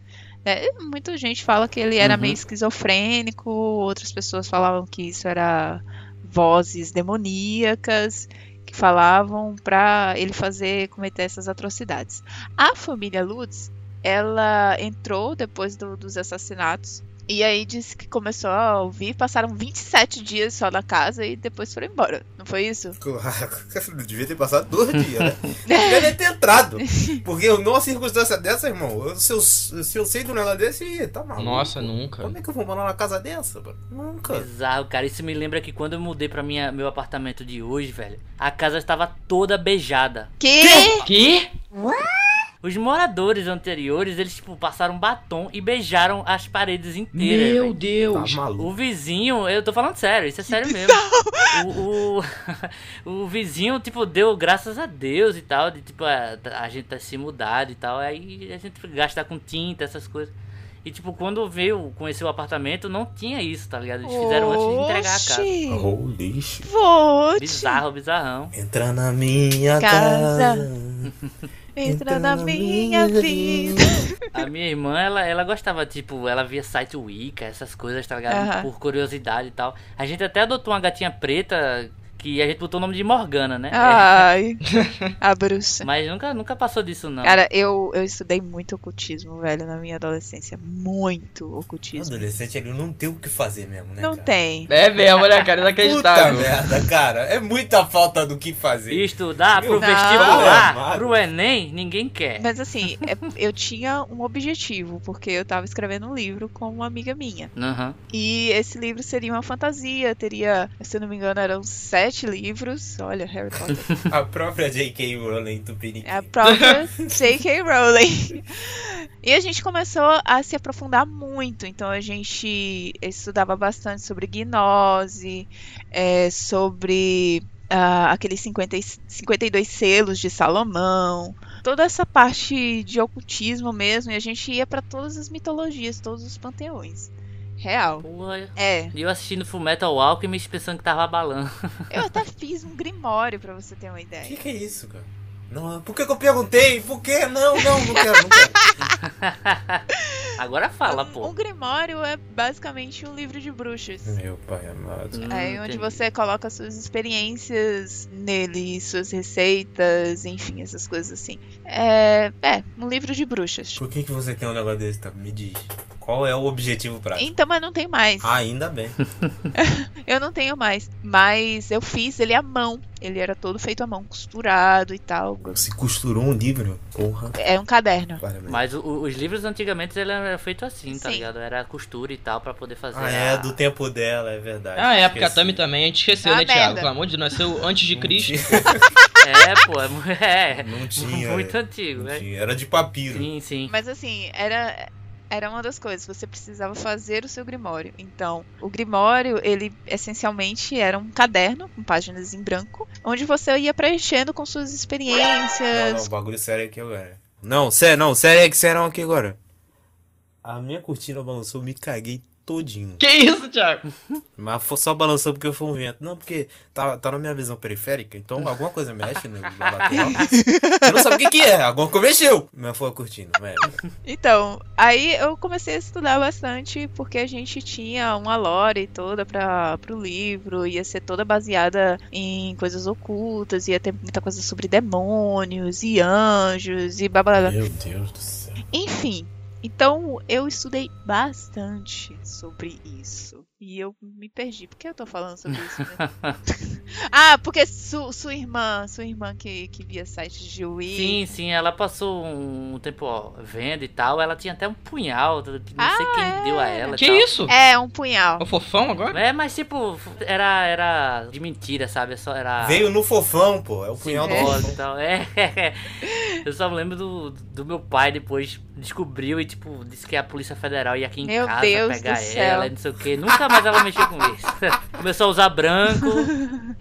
É, muita gente fala que ele era Uhum. meio esquizofrênico, outras pessoas falavam que isso era vozes demoníacas que falavam pra ele fazer cometer essas atrocidades. A família Lutz, ela entrou depois do- dos assassinatos e aí disse que começou a ouvir, passaram 27 dias só na casa e depois foram embora. Não foi isso? Claro, devia ter passado dois dias, né? Devia ter entrado. Porque numa circunstância dessa, irmão, se eu, se eu sei de um negócio desse, tá maluco. Nossa, nunca. Como é que eu vou morar numa casa dessa, mano? Nunca. Bizarro, cara. Isso me lembra que quando eu mudei pra minha, meu apartamento de hoje, velho, a casa estava toda beijada. Que? Que? Os moradores anteriores, eles, tipo, passaram batom e beijaram as paredes inteiras. Meu. Tá Deus. maluco. O vizinho, eu tô falando sério, isso é sério mesmo. O, o, o vizinho, tipo, deu graças a Deus e tal, de tipo, a, a gente tá se mudado e tal, aí a gente gasta com tinta, essas coisas. E tipo, quando veio conhecer o apartamento, não tinha isso, tá ligado? Eles fizeram antes de entregar a casa. Oxi, Holy shit. Vote. Bizarro, bizarrão. Entra na minha Casa. casa. Entra na minha vida. A minha irmã, ela, ela gostava, tipo, ela via site Wicca, essas coisas, tá ligado? Por curiosidade e tal. A gente até adotou uma gatinha preta Que a gente botou o nome de Morgana, né? Ai, a bruxa. Mas nunca, nunca passou disso, não. Cara, eu, eu estudei muito ocultismo, velho, na minha adolescência. Muito O ocultismo. adolescente ele não tem o que fazer mesmo, né? Não cara? tem. É mesmo, né, cara? Puta Inacreditável. merda, cara. É muita falta do que fazer. Estudar pro Deus vestibular, amado. pro Enem, ninguém quer. Mas assim, é- eu tinha um objetivo, porque eu tava escrevendo um livro com uma amiga minha. Aham. E esse livro seria uma fantasia, teria, se eu não me engano, eram sete livros. Olha, Harry Potter. A própria J.K. Rowling Tupiniquim. É a própria J.K. Rowling. E a gente começou a se aprofundar muito. Então a gente estudava bastante sobre gnose, é, sobre ah, aqueles 50, e- 52 selos de Salomão, toda essa parte de ocultismo mesmo. E a gente ia para todas as mitologias, todos os panteões. Real. Porra. É, E eu assistindo Full Metal Alchemist pensando que tava abalando. eu até fiz um grimório pra você ter uma O que, ideia. que é isso, cara? Não, por que, que eu perguntei? Por que? Não, não, não quero, não quero. Agora fala, Um, pô. um grimório é basicamente um livro de bruxas. Meu pai amado. Hum, Aí onde entendi. você coloca suas experiências nele, suas receitas, enfim, essas coisas assim. É, é um livro de bruxas. Por que, que você quer um negócio desse, tá? Me diz. Qual é o objetivo prático? Então, mas não tem mais. Ah, ainda bem. Eu não tenho mais. Mas eu fiz ele à mão. Ele era todo feito à mão, costurado e tal. Você costurou um livro? Porra. É um caderno. Parabéns. Mas o- os livros antigamente ele era feito assim, tá Sim. ligado? Era costura e tal pra poder fazer. Ah, é, a- do tempo dela, é verdade. Ah, é, porque a. Tami também, a gente esqueceu, Ah, né, Thiago? merda. Pelo amor de Deus, nasceu antes de Cristo. É, pô, é, é. Não tinha. Muito é. antigo, né? tinha. Era de papiro. Sim, sim. Mas assim, era. Era uma das coisas, você precisava fazer o seu grimório. Então, o grimório, ele essencialmente era um caderno com páginas em branco, onde você ia preenchendo com suas Não, não, experiências, o bagulho sério aqui agora. Não, sério, não, sério é que sério aqui agora. A minha cortina balançou, me caguei todinho. Que isso, Thiago? Mas foi só balançou porque foi um vento. Não, porque tá, tá na minha visão periférica, então alguma coisa mexe no, na lateral. Eu não sabe o que que é, alguma coisa mexeu. Mas foi a cortina, velho. Então, aí eu comecei a estudar bastante porque a gente tinha uma lore toda para pro livro, ia ser toda baseada em coisas ocultas, ia ter muita coisa sobre demônios e anjos e blá blá blá. Meu Deus do céu. Enfim, então eu estudei bastante sobre isso. E eu me perdi. Por que eu tô falando sobre isso? Né? ah, porque su- sua irmã, sua irmã que, que via sites de Wii. Sim, sim, ela passou um tempo ó, vendo e tal. Ela tinha até um punhal, não sei Ah, quem é. deu a ela. e Que tal. isso? É, um punhal. O fofão agora? É, mas tipo, era, era de mentira, sabe? É Só era. Veio no fofão, pô. É o punhal do simbólico fofão. e tal. É. Eu só me lembro do, do meu pai depois descobriu e, tipo, disse que a Polícia Federal ia aqui em Meu casa Deus pegar do ela e não sei o que. Nunca mais ela mexeu com isso. Começou a usar branco.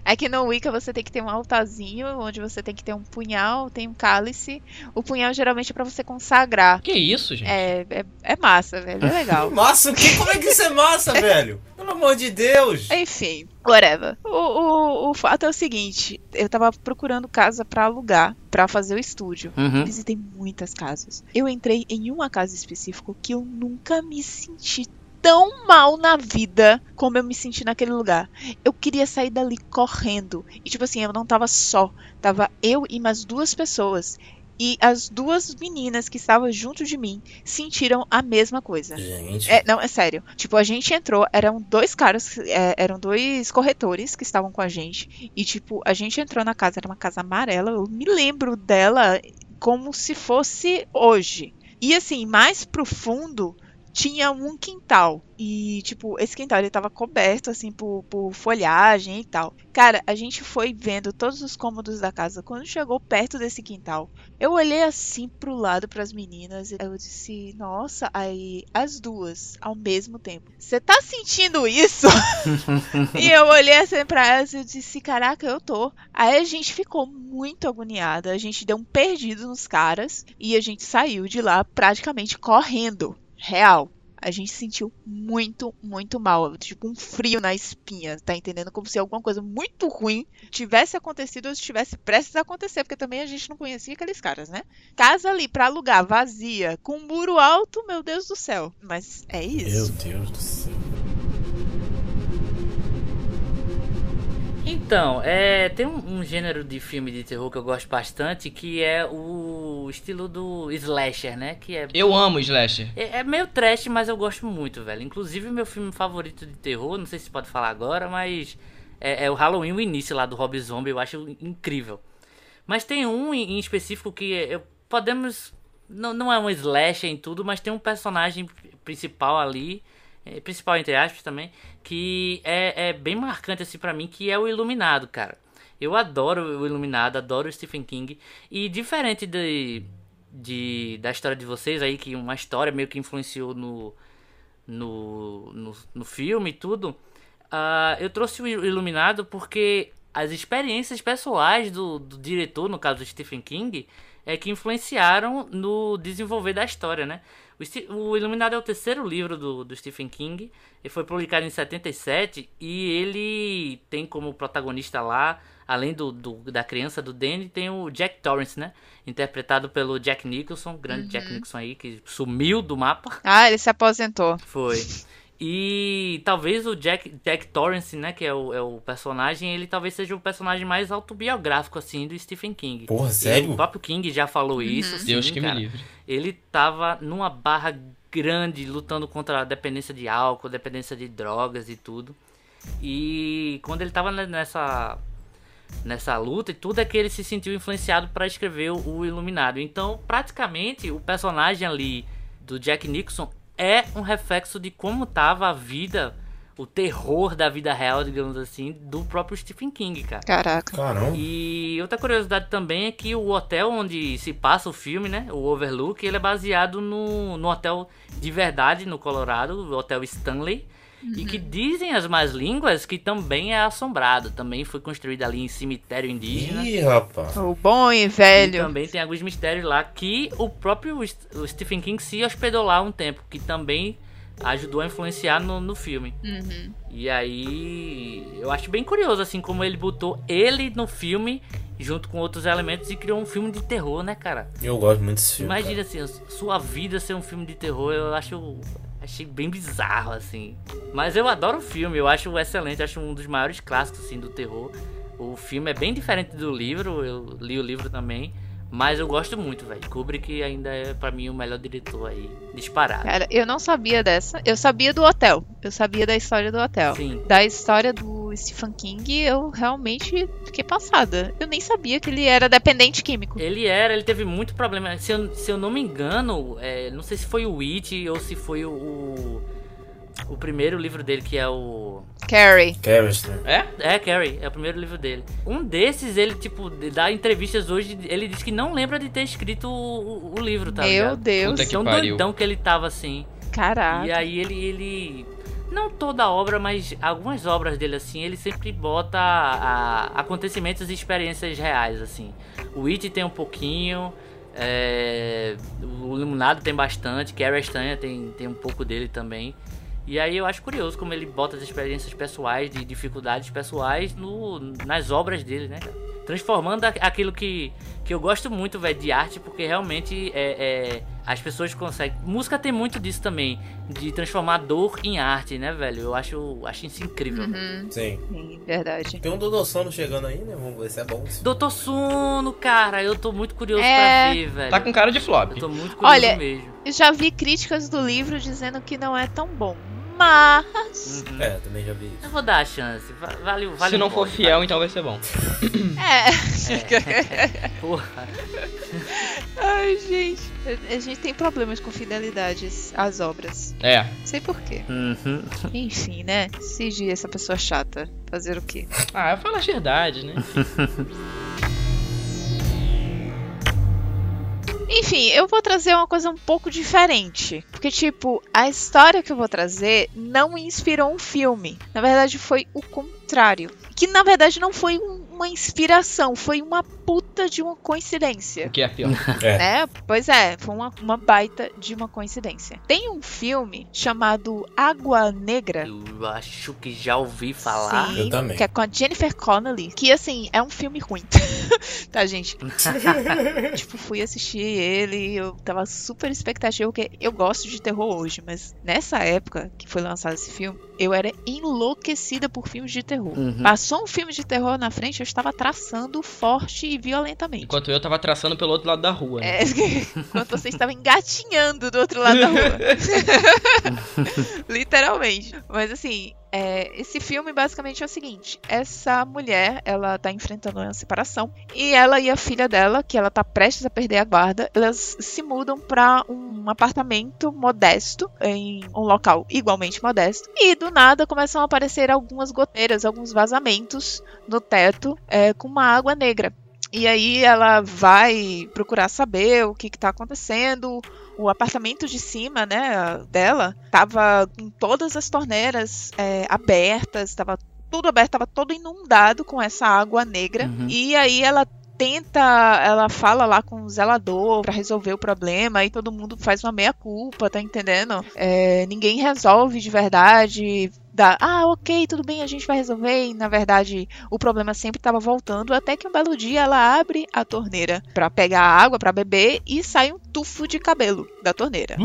É que no Wicca você tem que ter um altarzinho, onde você tem que ter um punhal, tem um cálice. O punhal geralmente é pra você consagrar. Que isso, gente? É, é, é massa, velho. É legal. Massa, o que? Como é que isso é massa, velho? Pelo amor de Deus. Enfim, whatever. O, o, o fato é o seguinte: eu tava procurando casa pra alugar, pra fazer o estúdio. Uhum. Visitei muitas casas. Eu entrei em uma casa específica que eu nunca me senti tão mal na vida como eu me senti naquele lugar. Eu queria sair dali correndo. E tipo assim, eu não tava só. Tava eu e mais duas pessoas. E as duas meninas que estavam junto de mim sentiram a mesma coisa. Gente. É, não, é sério. Tipo, a gente entrou, eram dois caras, é, eram dois corretores que estavam com a gente. E, tipo, a gente entrou na casa, era uma casa amarela. Eu me lembro dela como se fosse hoje. E, assim, mais pro fundo tinha um quintal. E, tipo, esse quintal ele tava coberto, assim, por, por folhagem e tal. Cara, a gente foi vendo todos os cômodos da casa. Quando chegou perto desse quintal, eu olhei assim pro lado pras meninas e eu disse, nossa, aí as duas ao mesmo tempo. Você tá sentindo isso? e eu olhei assim pra elas e eu disse, caraca, eu tô. Aí a gente ficou muito agoniada, a gente deu um perdido nos caras e a gente saiu de lá praticamente correndo. Real. A gente sentiu muito, muito mal. Tipo, um frio na espinha, tá entendendo? Como se alguma coisa muito ruim tivesse acontecido ou estivesse prestes a acontecer, porque também a gente não conhecia aqueles caras, né? Casa ali pra alugar, vazia, com um muro alto, meu Deus do céu. Mas é Meu isso. Deus do céu. Então, é, tem um, um, gênero de filme de terror que eu gosto bastante, que é o estilo do slasher, né? Que é Eu amo slasher. É, é meio trash, mas eu gosto muito, velho. Inclusive, meu filme favorito de terror, não sei se pode falar agora, mas é, é o Halloween, o início lá do Rob Zombie, eu acho incrível. Mas tem um em específico que eu, podemos. Não, não é um slasher em tudo, mas tem um personagem principal ali é, principal entre aspas também, que é, é bem marcante assim para mim, que é o Iluminado, cara. Eu adoro o Iluminado, adoro o Stephen King e diferente de, de da história de vocês aí que uma história meio que influenciou no no, no, no filme e tudo, uh, eu trouxe o Iluminado porque as experiências pessoais do, do diretor, no caso do Stephen King, é que influenciaram no desenvolver da história, né? O, o Iluminado é o terceiro livro do, do Stephen King. Ele foi publicado em 77 e ele tem como protagonista lá, além do, do da criança do Danny, tem o Jack Torrance, né? Interpretado pelo Jack Nicholson, grande uhum. Jack Nicholson aí, que sumiu do mapa. Ah, ele se aposentou. Foi. E talvez o Jack, Jack Torrance, né, que é o, é o personagem, ele talvez seja o personagem mais autobiográfico, assim, do Stephen King. Porra, sério? E o próprio King já falou uhum. isso. Assim, Deus que cara. me livre. Ele tava numa barra grande, lutando contra a dependência de álcool, dependência de drogas e tudo. E quando ele tava nessa nessa luta e tudo é que ele se sentiu influenciado para escrever o Iluminado. Então, praticamente, o personagem ali do Jack Nixon é um reflexo de como tava a vida, o terror da vida real, digamos assim, do próprio Stephen King, cara. Caraca. Caramba. E outra curiosidade também é que o hotel onde se passa o filme, né, o Overlook, ele é baseado no, no hotel de verdade no Colorado, o Hotel Stanley. Uhum. E que dizem as más línguas que também é assombrado. Também foi construído ali em cemitério indígena. Ih, rapaz. O bom e velho. E também tem alguns mistérios lá que o próprio o Stephen King se hospedou lá um tempo. Que também ajudou a influenciar no, no filme. Uhum. E aí eu acho bem curioso assim como ele botou ele no filme junto com outros elementos e criou um filme de terror, né, cara? Eu gosto muito desse filme. Imagina cara. assim, sua vida ser um filme de terror, eu acho Achei bem bizarro, assim. Mas eu adoro o filme, eu acho excelente, acho um dos maiores clássicos, assim, do terror. O filme é bem diferente do livro, eu li o livro também. Mas eu gosto muito, velho. Kubrick ainda é para mim o melhor diretor aí, disparado. Cara, eu não sabia dessa. Eu sabia do hotel. Eu sabia da história do hotel. Sim. Da história do Stephen King, eu realmente fiquei passada. Eu nem sabia que ele era dependente químico. Ele era, ele teve muito problema. Se eu, se eu não me engano, é, não sei se foi o It ou se foi o o primeiro livro dele, que é o. Carrie. Carrie, né? É? É, Carrie. É o primeiro livro dele. Um desses, ele, tipo, dá entrevistas hoje, ele diz que não lembra de ter escrito o, o livro, tá Meu ligado? Deus. Puta que Tão pariu. doidão que ele tava assim. Caraca. E aí ele, ele. Não toda a obra, mas algumas obras dele, assim, ele sempre bota a, a acontecimentos e experiências reais, assim. O It tem um pouquinho. É, o Iluminado tem bastante, Carrie Estanha tem, tem um pouco dele também. E aí eu acho curioso como ele bota as experiências pessoais, de dificuldades pessoais no, nas obras dele, né? Transformando aquilo que, que eu gosto muito, velho, de arte, porque realmente é, é, as pessoas conseguem. Música tem muito disso também, de transformar dor em arte, né, velho? Eu acho, acho isso incrível. Uhum. Sim. Sim, verdade. Tem um Doutor Sono chegando aí, né? Vamos ver se é bom. Doutor Sono, cara, eu tô muito curioso É. pra ver, velho. Tá com cara de flop. Eu tô muito curioso Olha, mesmo. Eu já vi críticas do livro dizendo que não é tão bom. Mas. Uhum. É, também já vi isso. Eu vou dar a chance. Va- Vale, vale Se não for fiel, então vai ser bom. É. Porra. Ai, gente. A gente tem problemas com fidelidades às obras. É. Sei porquê. Uhum. Enfim, né? Cigi, essa pessoa chata. Fazer o quê? Ah, eu falo a verdade, né? Enfim, eu vou trazer uma coisa um pouco diferente. Porque, tipo, a história que eu vou trazer não inspirou um filme. Na verdade, foi o contrário. Que, na verdade, não foi um, uma inspiração, foi uma puta de uma coincidência. O que é pior? É. É, pois é, foi uma, uma baita de uma coincidência. Tem um filme chamado Água Negra. Eu acho que já ouvi falar. Sim, Eu também. Que é com a Jennifer Connelly. Que, assim, é um filme ruim. tá, gente? tipo, fui assistir ele, eu tava super expectativa, porque eu gosto de terror hoje, mas nessa época que foi lançado esse filme, eu era enlouquecida por filmes de terror. Uhum. Passou um filme de terror na frente, eu estava traçando forte e violentamente. Enquanto eu tava traçando pelo outro lado da rua. né? É, enquanto você estava engatinhando do outro lado da rua. Literalmente. Mas assim, é, esse filme basicamente é o seguinte: essa mulher, ela tá enfrentando uma separação e ela e a filha dela, que ela tá prestes a perder a guarda, elas se mudam para um apartamento modesto em um local igualmente modesto e do nada começam a aparecer algumas goteiras, alguns vazamentos no teto é, com uma água negra. E aí ela vai procurar saber o que está acontecendo. O apartamento de cima, né, dela, tava com todas as torneiras é, abertas, tava tudo aberto, tava todo inundado com essa água negra. Uhum. E aí ela tenta, ela fala lá com o zelador pra resolver o problema e todo mundo faz uma meia culpa, tá entendendo? É, ninguém resolve de verdade. Dá, ah, ok, tudo bem, a gente vai resolver. E na verdade, o problema sempre tava voltando, até que um belo dia ela abre a torneira pra pegar água pra beber e sai um tufo de cabelo da torneira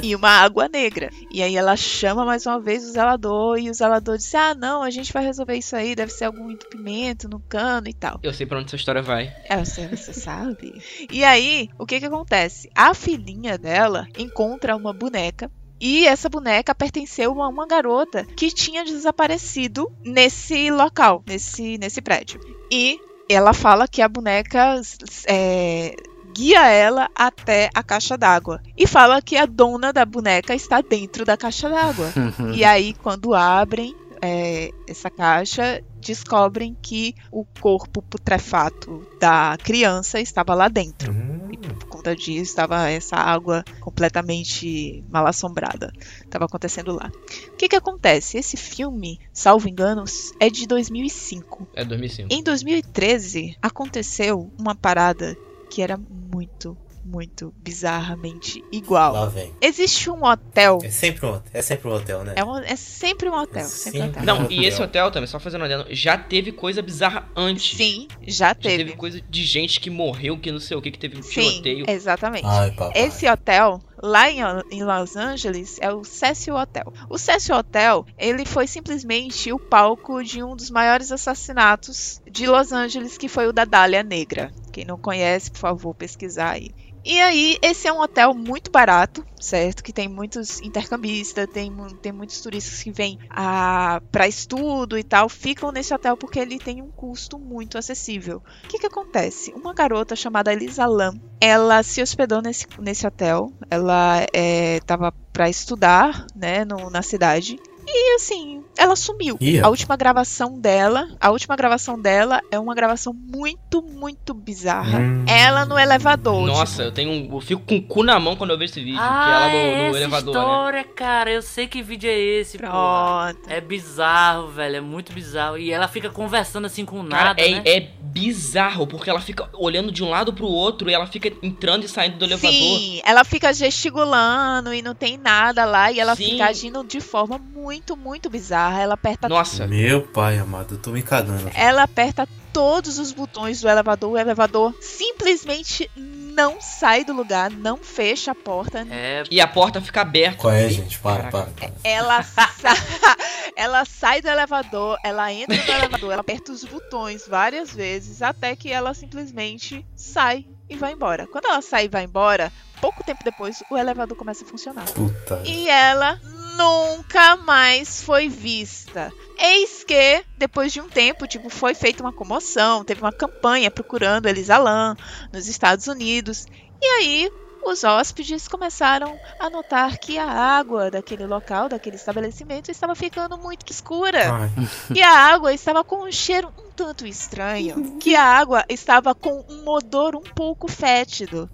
e uma água negra. E aí ela chama mais uma vez o zelador e o zelador diz: "Ah, não, a gente vai resolver isso aí, deve ser algum entupimento no cano e tal". Eu sei pra onde essa história vai. É, você, você sabe. E aí, o que que acontece? A filhinha dela encontra uma boneca e essa boneca pertenceu a uma garota que tinha desaparecido nesse local, nesse, nesse prédio. E ela fala que a boneca é, guia ela até a caixa d'água. E fala que a dona da boneca está dentro da caixa d'água. E aí, quando abrem é, essa caixa, descobrem que o corpo putrefato da criança estava lá dentro. Hum, E por conta disso, estava essa água completamente mal assombrada. Estava acontecendo lá. O que, que acontece? Esse filme, salvo engano, é de 2005. É 2005. Em 2013, aconteceu uma parada que era muito, muito bizarramente igual. lá vem. Existe um hotel. É sempre um, é sempre um hotel, né? É, um- é sempre um hotel. Sempre um Sempre. hotel. Não, Hotel. e esse hotel também, só fazendo um adendo, já teve coisa bizarra antes. Sim, já Já teve. teve. coisa de gente que morreu, que não sei o que, que teve um Sim, tiroteio. exatamente. Ai, papai. Esse hotel, lá em, em Los Angeles, é o Cecil Hotel. O Cecil Hotel, ele foi simplesmente o palco de um dos maiores assassinatos de Los Angeles, que foi o da Dália Negra. Quem não conhece, por favor, pesquisar aí. E aí, esse é um hotel muito barato, certo? Que tem muitos intercambistas, tem, tem muitos turistas que vêm ah, para estudo e tal, ficam nesse hotel porque ele tem um custo muito acessível. O que, que acontece? Uma garota chamada Elisa Lam, ela se hospedou nesse, nesse hotel, ela estava para estudar, né, no- na cidade. E assim, ela sumiu. Ih, a última gravação dela, a última gravação dela é uma gravação muito, muito bizarra. Hum. Ela no elevador. Nossa, eu tenho um, eu fico com o cu na mão quando eu vejo esse vídeo, que ela Ah, no, é no essa elevador, né? história, cara. Eu sei que vídeo é esse, tipo, pô. Pronto. É bizarro, velho. É muito bizarro. E ela fica conversando assim com Cara, nada, é, né? é bizarro, porque ela fica olhando de um lado pro outro e ela fica entrando e saindo do elevador. Sim, ela fica gesticulando e não tem nada lá e ela Sim. fica agindo de forma muito, muito bizarra. Ela aperta Nossa, Meu pai amado, eu tô me cagando. ela aperta todos os botões do elevador, o elevador simplesmente não sai do lugar, não fecha a porta. É, e a porta fica aberta. Qual é, gente? Para, para, para. Ela, sa- ela sai do elevador, ela entra no elevador, ela aperta os botões várias vezes até que ela simplesmente sai e vai embora. Quando ela sai e vai embora, pouco tempo depois o elevador começa a funcionar. Puta. E ela nunca mais foi vista. Eis que, depois de um tempo, tipo, foi feita uma comoção, teve uma campanha procurando Elisa Lam nos Estados Unidos. E aí, os hóspedes começaram a notar que a água daquele local, daquele estabelecimento, estava ficando muito escura. Ai, E a água estava com um cheiro um tanto estranho. Que a água estava com um odor um pouco fétido.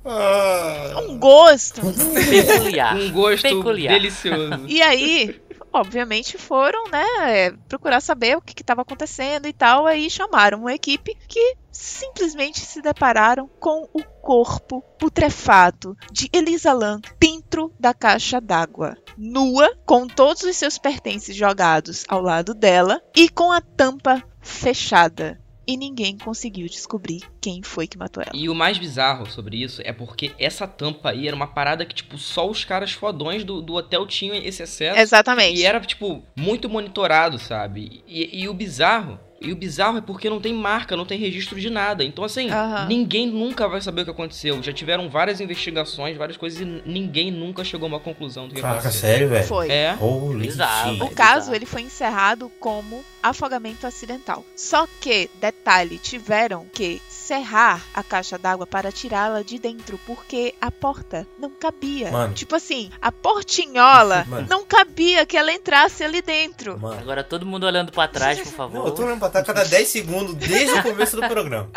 Um gosto peculiar. Um gosto Peculiar. delicioso. E aí, obviamente foram, né, procurar saber o que estava acontecendo e tal. Aí chamaram uma equipe que simplesmente se depararam com o corpo putrefato de Elisa Lam dentro da caixa d'água, nua, com todos os seus pertences jogados ao lado dela e com a tampa fechada e ninguém conseguiu descobrir quem foi que matou ela. E o mais bizarro sobre isso é porque essa tampa aí era uma parada que, tipo, só os caras fodões do, do hotel tinham esse acesso. Exatamente. E era, tipo, muito monitorado, sabe? E, e o bizarro e o bizarro é porque não tem marca, não tem registro de nada. Então, assim, Aham. ninguém nunca vai saber o que aconteceu. Já tiveram várias investigações, várias coisas, e ninguém nunca chegou a uma conclusão do que Caraca, aconteceu. sério, velho? Foi. É. Holy Bizarro, shit. O caso ele foi encerrado como afogamento acidental. Só que, detalhe, tiveram que serrar a caixa d'água para tirá-la de dentro, porque a porta não cabia. Mano. Tipo assim, a portinhola Mano. não cabia que ela entrasse ali dentro. Mano. Agora todo mundo olhando pra trás, por favor. Não, eu tô olhando pra trás a cada 10 segundos desde o começo do programa.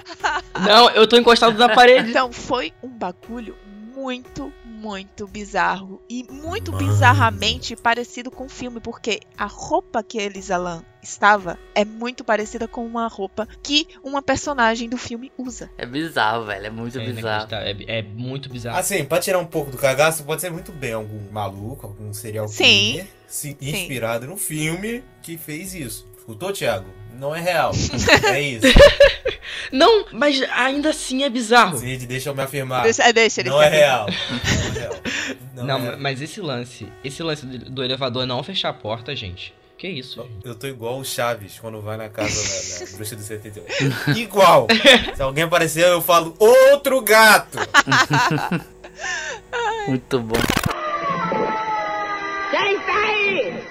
Não, eu tô encostado na parede. Então foi um bagulho muito, muito bizarro e muito Mano. bizarramente parecido com o filme, porque a roupa que a Elisa Lam estava é muito parecida com uma roupa que uma personagem do filme usa. É bizarro, velho. É muito É, bizarro. inacreditável, é, é muito bizarro. Assim, pra tirar um pouco do cagaço, pode ser muito bem algum maluco, algum serial Sim. killer se inspirado no filme que fez isso. Escutou, Thiago? Não é real. é isso. Não, mas ainda assim é bizarro. Cid, deixa eu me afirmar. Deixa, deixa ele Não é real. Não é real. Não, Não, é. mas esse lance, esse lance do do elevador não fechar a porta, gente. Que isso, gente? Eu tô igual o Chaves quando vai na casa da, da bruxa do 78. Igual. Se alguém aparecer, eu falo outro gato. Muito bom. Quem está aí?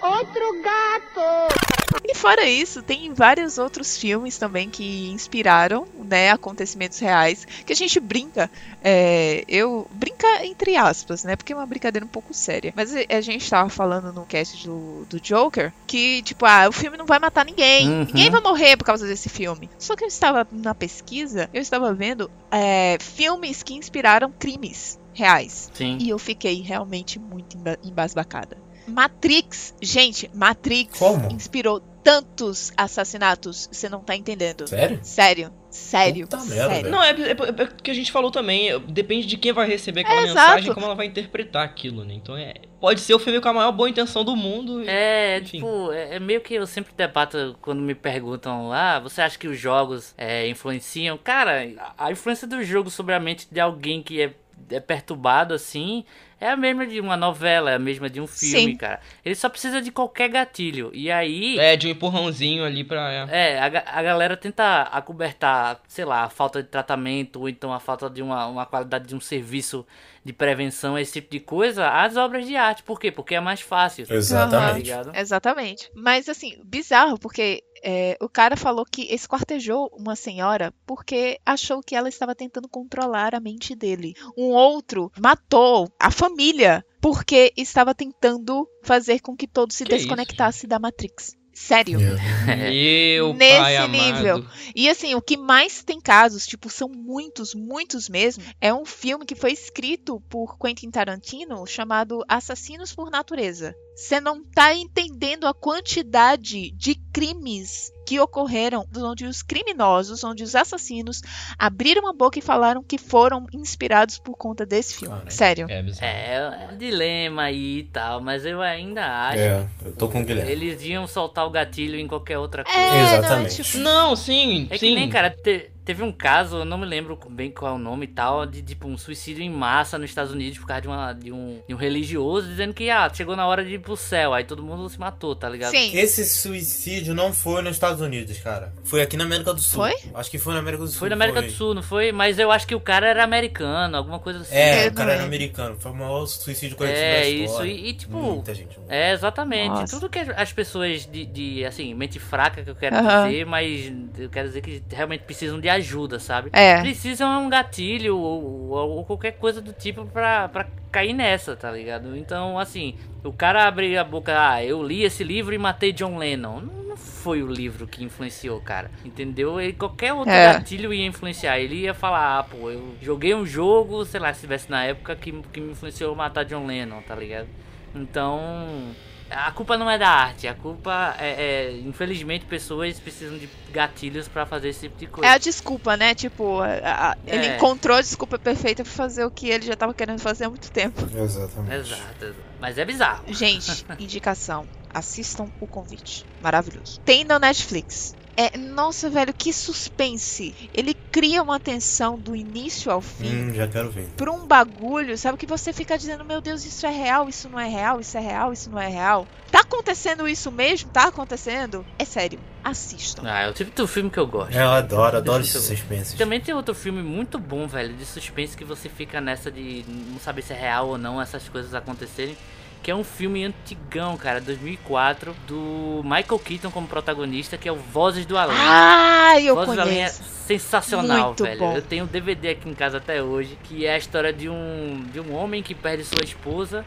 Outro gato! E fora isso, tem vários outros filmes também que inspiraram, né, acontecimentos reais, que a gente brinca, é, eu brinca entre aspas, né, porque é uma brincadeira um pouco séria. Mas a gente tava falando no cast do, do Joker que tipo, ah, o filme não vai matar ninguém, Uhum. ninguém vai morrer por causa desse filme. Só que eu estava na pesquisa, eu estava vendo é, filmes que inspiraram crimes reais. Sim. E eu fiquei realmente muito emba- embasbacada. Matrix, gente, Matrix Como? inspirou tantos assassinatos, você não tá entendendo. Sério? Sério, sério, Puta merda, sério. velho. Não, é, é, é o que a gente falou também. é, Depende de quem vai receber aquela É, mensagem exato. como ela vai interpretar aquilo, né? Então é. Pode ser o filme com a maior boa intenção do mundo. e- É, Enfim. tipo, é, é meio que eu sempre debato quando me perguntam, ah, você acha que os jogos é, influenciam? Cara, a, a influência do jogo sobre a mente de alguém que é, é perturbado assim é a mesma de uma novela, é a mesma de um filme, Sim. cara. Ele só precisa de qualquer gatilho. E aí. É, de um empurrãozinho ali pra. é. É, a, a galera tenta acobertar, sei lá, a falta de tratamento ou então a falta de uma, uma qualidade de um serviço de prevenção, esse tipo de coisa, às obras de arte. Por quê? Porque é mais fácil. Tá Exatamente. ligado? Exatamente. Mas assim, bizarro, porque é, o cara falou que esquartejou uma senhora porque achou que ela estava tentando controlar a mente dele. Um outro matou a família porque estava tentando fazer com que todos se Que isso, desconectasse da Matrix. Sério. Meu Nesse pai amado. nível. E assim, o que mais tem casos, tipo, são muitos, muitos mesmo, é um filme que foi escrito por Quentin Tarantino chamado Assassinos por Natureza. Você não tá entendendo a quantidade de crimes que ocorreram, onde os criminosos, onde os assassinos abriram a boca e falaram que foram inspirados por conta desse filme. Sério. É, bizarro. É, é um dilema aí e tal, mas eu ainda acho. É, eu tô com o Guilherme. Eles iam soltar o gatilho em qualquer outra coisa. É, Exatamente. Não, tipo, Não, sim, É sim. que nem, cara, te- teve um caso, eu não me lembro bem qual é o nome e tal, de tipo um suicídio em massa nos Estados Unidos por causa de, uma, de, um, de um religioso dizendo que ah, chegou na hora de ir pro céu, aí todo mundo se matou, tá ligado? sim. Esse suicídio não foi nos Estados Unidos, cara. Foi aqui na América do Sul. Foi? Acho que foi na América do Sul. Foi na América do Sul, não foi? Mas eu acho que o cara era americano, alguma coisa assim. É, Eu o cara era americano. Foi o maior suicídio coletivo É, da isso, história. e- e, tipo, Muita gente. É, exatamente. Nossa. Tudo que as pessoas de, de, assim, mente fraca que eu quero dizer, mas eu quero dizer que realmente precisam de ajuda, sabe? É. Precisam de um gatilho ou, ou- qualquer coisa do tipo pra, pra cair nessa, tá ligado? Então, assim, o cara abre a boca, ah, eu li esse livro e matei John Lennon. Não, não foi o livro que influenciou, cara. Entendeu? E qualquer outro É. gatilho ia influenciar. Ele ia falar, ah, pô, eu joguei um jogo, sei lá, se tivesse na época que, que me influenciou a matar John Lennon, tá ligado? Então, a culpa não é da arte, a culpa é, é infelizmente pessoas precisam de gatilhos pra fazer esse tipo de coisa. É a desculpa, né? Tipo, a- a- ele É. encontrou a desculpa perfeita pra fazer o que ele já tava querendo fazer há muito tempo. Exatamente. Exato, exato. Mas é bizarro. Gente, indicação. Assistam o convite. Maravilhoso. Tem na Netflix. É, nossa, velho, que suspense. Ele cria uma tensão do início ao fim. Hum, já quero ver. Por um bagulho, sabe? Que você fica dizendo, meu Deus, isso é real, isso não é real, isso é real, isso não é real. Tá acontecendo isso mesmo? Tá acontecendo? É sério. Assistam. Ah, é o tipo de filme que eu gosto. Eu adoro, adoro eu esses ver. suspenses. Também tem outro filme muito bom, velho, de suspense que você fica nessa de não saber se é real ou não essas coisas acontecerem. Que é um filme antigão, cara, 2004, do Michael Keaton como protagonista, que é o Vozes do Além. Ah, eu Vozes do Além é conheço. sensacional, Muito velho. bom. Eu tenho um DVD aqui em casa até hoje, que é a história de um, de um homem que perde sua esposa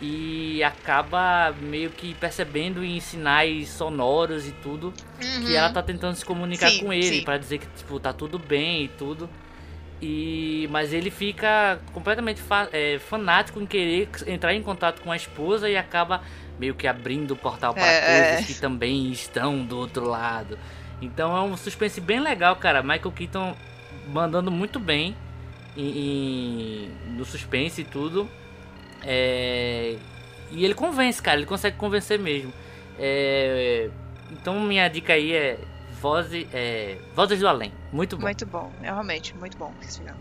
e acaba meio que percebendo em sinais sonoros e tudo que ela tá tentando se comunicar Sim, com ele pra dizer que tipo tá tudo bem e tudo. E mas ele fica completamente é, fanático em querer entrar em contato com a esposa e acaba meio que abrindo o portal para É, coisas é. que também estão do outro lado. Então é um suspense bem legal, cara. Michael Keaton mandando muito bem em- em- no suspense e tudo. É, e ele convence, cara. Ele consegue convencer mesmo. É, então minha dica aí é Vozes, é, Vozes do Além. Muito bom. Muito bom, é realmente muito bom esse filme.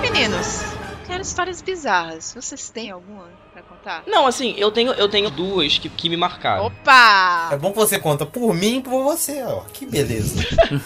Meninos, quero histórias bizarras. Vocês têm alguma pra contar? Não, assim, eu tenho, eu tenho duas que, que me marcaram. Opa! É bom que você conta por mim e por você, ó. Que beleza.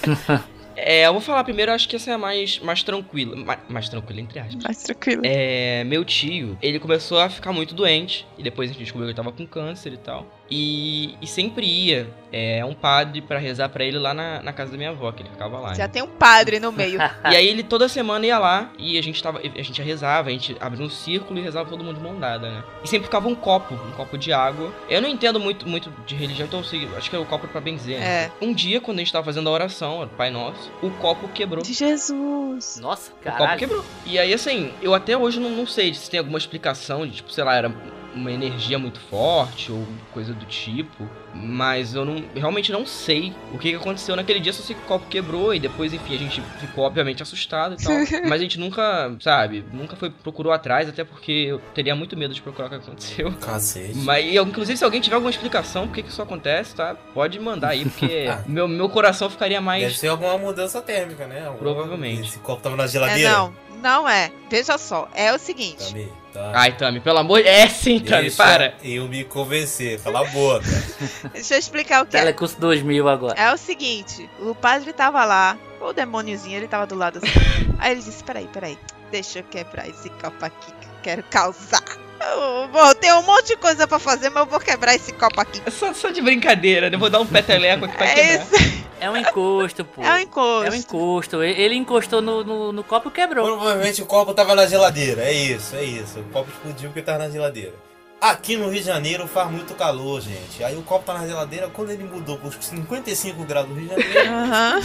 É, eu vou falar primeiro, acho que essa é a mais, mais tranquila. Mais, mais tranquila, entre aspas. Mais tranquilo. É, meu tio, ele começou a ficar muito doente. E depois a gente descobriu que ele tava com câncer e tal. E, e sempre ia é, um padre pra rezar pra ele lá na, na casa da minha avó, que ele ficava lá. Já tem um padre no meio. E aí ele toda semana ia lá e a gente tava. A gente rezava, a gente abria um círculo e rezava todo mundo de mão dada, né? E sempre ficava um copo, um copo de água. Eu não entendo muito, muito de religião, então eu sei, acho que é o copo pra benzer. né? É. Um dia, quando a gente tava fazendo a oração, era o Pai Nosso, o copo quebrou. De Jesus. Nossa, O copo quebrou. E aí, assim, eu até hoje não, não sei se tem alguma explicação de, tipo, sei lá, era uma energia muito forte ou coisa do tipo. Mas eu não realmente não sei o que, aconteceu naquele dia, só sei que o copo quebrou e depois, enfim, a gente ficou obviamente assustado e tal. mas a gente nunca, sabe, nunca foi procurou atrás, até porque eu teria muito medo de procurar o que aconteceu. Cacete. Mas, inclusive, se alguém tiver alguma explicação por que, que isso acontece, tá? Pode mandar aí, porque Ah. meu, meu coração ficaria mais. Deve ser alguma mudança térmica, né? Alguma- Provavelmente. Esse copo tava na É, geladeira? não, não é. Veja só, é o seguinte. Tami, tá. Ai, Tami, pelo amor de. É sim, Tami, Deixa para! eu me convencer. Cala a boca. Deixa eu explicar o que é. Telecurso 2000 agora. É o seguinte, o padre tava lá, o demôniozinho, ele tava do lado assim. Aí ele disse, peraí, peraí, deixa eu quebrar esse copo aqui que eu quero causar. Eu vou ter um monte de coisa pra fazer, mas eu vou quebrar esse copo aqui. É Só, só de brincadeira, né? Vou dar um peteleco aqui pra É quebrar. isso, É um encosto, pô. é um encosto. É um encosto. Ele encostou no, no, no copo e quebrou. Provavelmente o copo tava na geladeira. É isso, é isso. O copo explodiu porque tava na geladeira. Aqui no Rio de Janeiro faz muito calor, gente. Aí o copo tá na geladeira. Quando ele mudou pros 55 graus do Rio de Janeiro, Aham,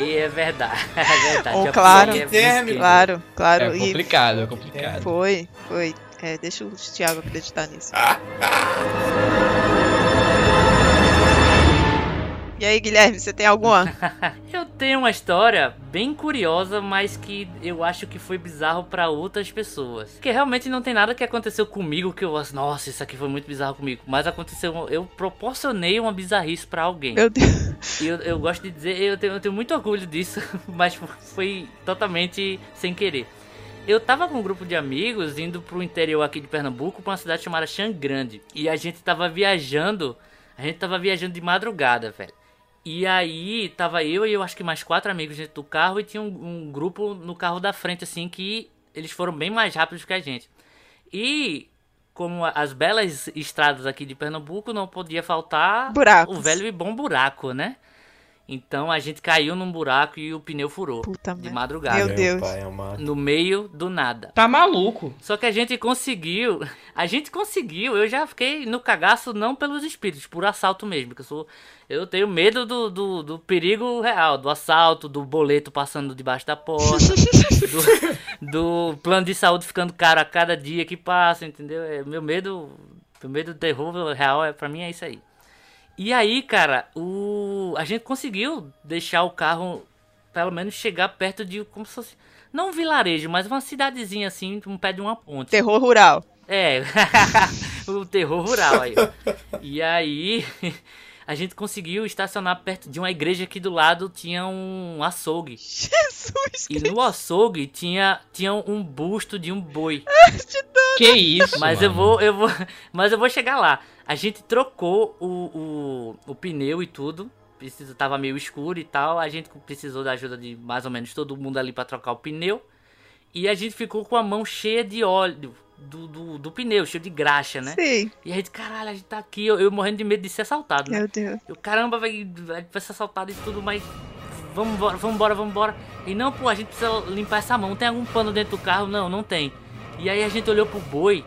E é verdade. É verdade. Oh, claro. que Térmico. claro, claro. É complicado, é complicado. foi, foi. É, deixa o Thiago acreditar nisso. E aí, Guilherme, você tem alguma? Eu tenho uma história bem curiosa, mas que eu acho que foi bizarro pra outras pessoas. Que realmente não tem nada que aconteceu comigo que eu acho, nossa, isso aqui foi muito bizarro comigo. Mas aconteceu, eu proporcionei uma bizarrice pra alguém. Meu Deus. E eu, eu gosto de dizer, eu tenho, eu tenho muito orgulho disso, mas foi totalmente sem querer. Eu tava com um grupo de amigos indo pro interior aqui de Pernambuco, pra uma cidade chamada Xangrande. E a gente tava viajando, a gente tava viajando de madrugada, velho. E aí tava eu e eu acho que mais quatro amigos dentro do carro e tinha um, um grupo no carro da frente, assim, que eles foram bem mais rápidos que a gente. E como as belas estradas aqui de Pernambuco, não podia faltar Buracos. o velho e bom buraco, né? Então a gente caiu num buraco e o pneu furou. Puta de madrugada. Meu Deus. amado. No meio do nada. Tá maluco? Só que a gente conseguiu. A gente conseguiu. Eu já fiquei no cagaço não pelos espíritos, por assalto mesmo. Que eu sou. Eu tenho medo do, do, do perigo real, do assalto, do boleto passando debaixo da porta, do, do plano de saúde ficando caro a cada dia que passa, entendeu? É, meu medo. Meu medo do terror real é, pra mim é isso aí. E aí, cara, o a gente conseguiu deixar o carro pelo menos chegar perto de como se fosse não um vilarejo, mas uma cidadezinha assim, um pé de uma ponte. Terror rural. É, o terror rural aí. E aí a gente conseguiu estacionar perto de uma igreja aqui do lado tinha um açougue. Jesus E no açougue tinha tinha um busto de um boi. Que isso, Mas eu mano? vou, eu vou, mas eu vou chegar lá. A gente trocou o, o, o pneu e tudo. Precisa, tava meio escuro e tal. A gente precisou da ajuda de mais ou menos todo mundo ali pra trocar o pneu. E a gente ficou com a mão cheia de óleo do, do, do pneu, cheio de graxa, né? Sim. E a gente, caralho, a gente tá aqui. Eu, eu morrendo de medo de ser assaltado, né? Meu Deus. Eu, caramba, vai, vai ser assaltado e tudo, mas vamos embora, vamos embora, vamos embora. E não, pô, a gente precisa limpar essa mão. Tem algum pano dentro do carro? Não, não tem. E aí a gente olhou pro boi,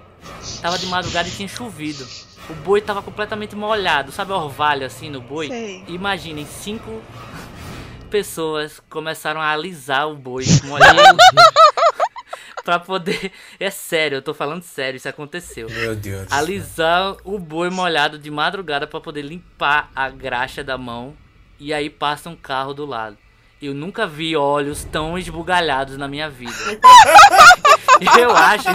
tava de madrugada e tinha chovido. O boi tava completamente molhado, sabe o orvalho assim no boi? Sei. Imaginem, cinco pessoas começaram a alisar o boi molhado. pra poder. É sério, eu tô falando sério, isso aconteceu Meu Deus. alisar o boi molhado de madrugada pra poder limpar a graxa da mão e aí passa um carro do lado. Eu nunca vi olhos tão esbugalhados na minha vida. Eu acho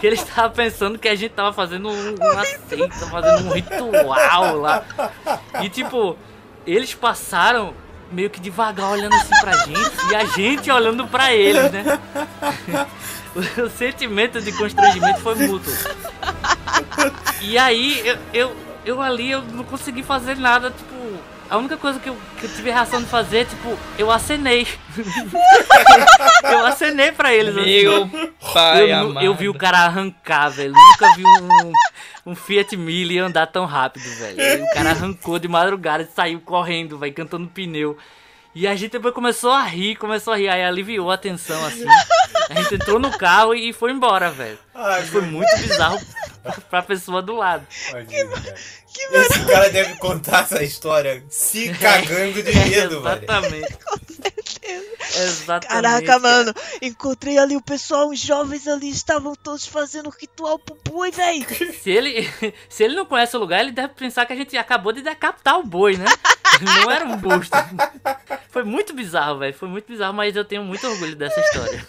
que ele estava pensando que a gente tava fazendo um, uma seita, fazendo um ritual lá. E tipo, eles passaram meio que devagar olhando assim pra gente e a gente olhando pra eles, né? O sentimento de constrangimento foi mútuo. E aí, eu, eu, eu ali, eu não consegui fazer nada, tipo... A única coisa que eu, que eu tive a reação de fazer, tipo, eu acenei. eu acenei pra eles, assim. Meu pai Eu, amado. eu vi o cara arrancar, velho. Nunca vi um, um Fiat Mille andar tão rápido, velho. O cara arrancou de madrugada e saiu correndo, velho, cantando pneu. E a gente depois começou a rir, começou a rir, aí aliviou a tensão, assim. A gente entrou no carro e foi embora, velho. Ai, Foi muito bizarro pra pessoa do lado. Tadinho, cara. Esse cara deve contar essa história se cagando de medo, velho. Exatamente. Exatamente. Caraca, cara. mano. Encontrei ali o pessoal, os jovens ali estavam todos fazendo ritual pro boi, véi. Se ele, se ele não conhece o lugar, ele deve pensar que a gente acabou de decapitar o boi, né? Não era um busto. Foi muito bizarro, velho. Foi muito bizarro, mas eu tenho muito orgulho dessa história.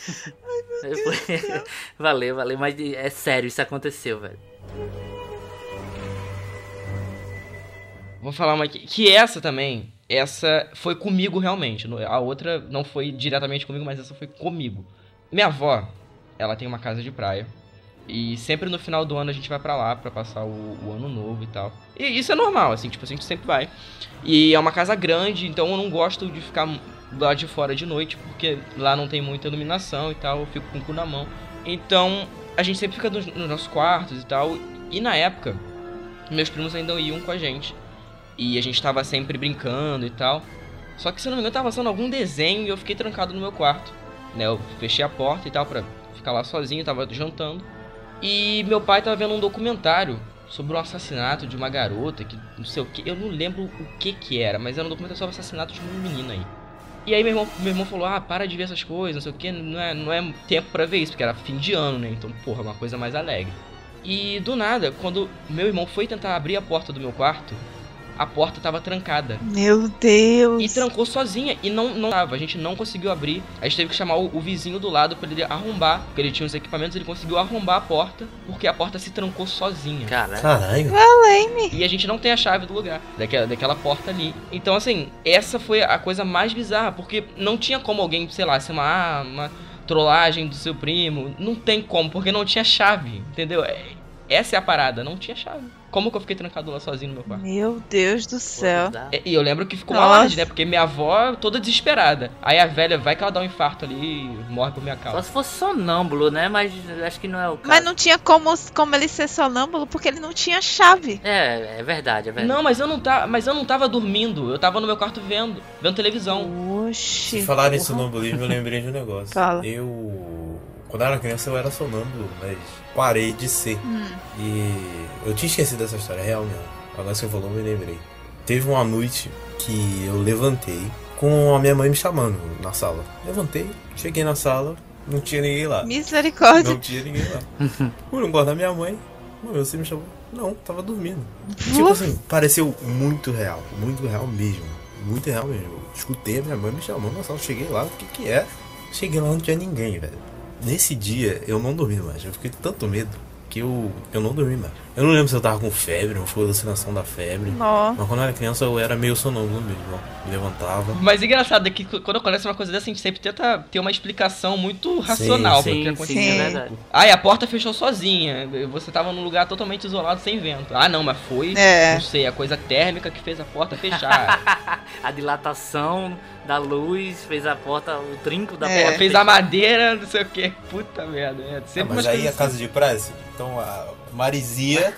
Foi- Valeu, valeu. Mas é sério, isso aconteceu, velho. Vou falar uma aqui. Que essa também, essa foi comigo realmente. A outra não foi diretamente comigo, mas essa foi comigo. Minha avó, ela tem uma casa de praia. E sempre no final do ano a gente vai pra lá pra passar o, o ano novo e tal. E isso é normal, assim, tipo, a gente sempre vai. E é uma casa grande, então eu não gosto de ficar lá de fora de noite, porque lá não tem muita iluminação e tal, eu fico com o cu na mão. Então, a gente sempre fica nos, nos nossos quartos e tal. E na época, meus primos ainda iam com a gente. E a gente tava sempre brincando e tal. Só que se não me engano, tava passando algum desenho e eu fiquei trancado no meu quarto. Né? Eu fechei a porta e tal pra ficar lá sozinho, tava jantando. E meu pai tava vendo um documentário sobre um assassinato de uma garota que não sei o que. Eu não lembro o que que era, mas era um documentário sobre o assassinato de uma menina aí. E aí meu irmão, meu irmão falou, ah, para de ver essas coisas, não sei o que, não é, não é tempo pra ver isso, porque era fim de ano, né? Então, porra, uma coisa mais alegre. E do nada, quando meu irmão foi tentar abrir a porta do meu quarto, a porta tava trancada. Meu Deus. E trancou sozinha. E não, não tava. A gente não conseguiu abrir. A gente teve que chamar o, o vizinho do lado pra ele arrombar. Porque ele tinha os equipamentos. Ele conseguiu arrombar a porta. Porque a porta se trancou sozinha. Cara, Caralho. Além-me. E a gente não tem a chave do lugar. Daquela, daquela porta ali. Então, assim, essa foi a coisa mais bizarra. Porque não tinha como alguém, sei lá, ser uma, uma trollagem do seu primo. Não tem como. Porque não tinha chave. Entendeu? É- Essa é a parada. Não tinha chave. Como que eu fiquei trancado lá sozinho no meu quarto. Meu Deus do céu. É, E eu lembro que ficou uma né? Porque minha avó toda desesperada. Aí a velha vai que ela dá um infarto ali e morre por minha Só causa. se fosse sonâmbulo, né? Mas acho que não é o caso. Mas não tinha como, como ele ser sonâmbulo porque ele não tinha chave. É, é verdade, é verdade. Não, mas eu não tava, mas eu não tava dormindo. Eu tava no meu quarto vendo, vendo televisão. Oxi. Se falar em Porra. sonambulismo, eu lembrei de um negócio. Fala. Eu. Quando eu era criança eu era sonâmbulo, mas parei de ser. Hum. E eu tinha esquecido dessa história, é real mesmo. Agora você falou, me lembrei. Teve uma noite que eu levantei com a minha mãe me chamando na sala. Levantei, cheguei na sala, não tinha ninguém lá. Misericórdia. Não tinha ninguém lá. Fui no quarto da minha mãe. Mãe, você me chamou? Não, tava dormindo. Tipo assim, pareceu muito real. Muito real mesmo. Muito real mesmo. Eu escutei a minha mãe me chamando na sala. Cheguei lá, o que que é? Cheguei lá, não tinha ninguém, velho. Nesse dia, eu não dormi mais. Eu fiquei tanto medo que eu, eu não dormi mais. Eu não lembro se eu tava com febre, ou foi alucinação da febre. Nó. Mas quando eu era criança, eu era meio sonâmbulo mesmo. ó. Me levantava. Mas engraçado é que quando acontece uma coisa dessa, a gente sempre tenta ter uma explicação muito racional que Sim, aconteceu. sim, é Sim. verdade. Ah, e a porta fechou sozinha. Você tava num lugar totalmente isolado, sem vento. Ah, não, mas foi, É. não sei, a coisa térmica que fez a porta fechar. A dilatação da luz fez a porta, o trinco da É. porta. fez a madeira, não sei o que. Puta merda. É, Ah, sempre mas umas aí a casa de praia, assim, então a Marizia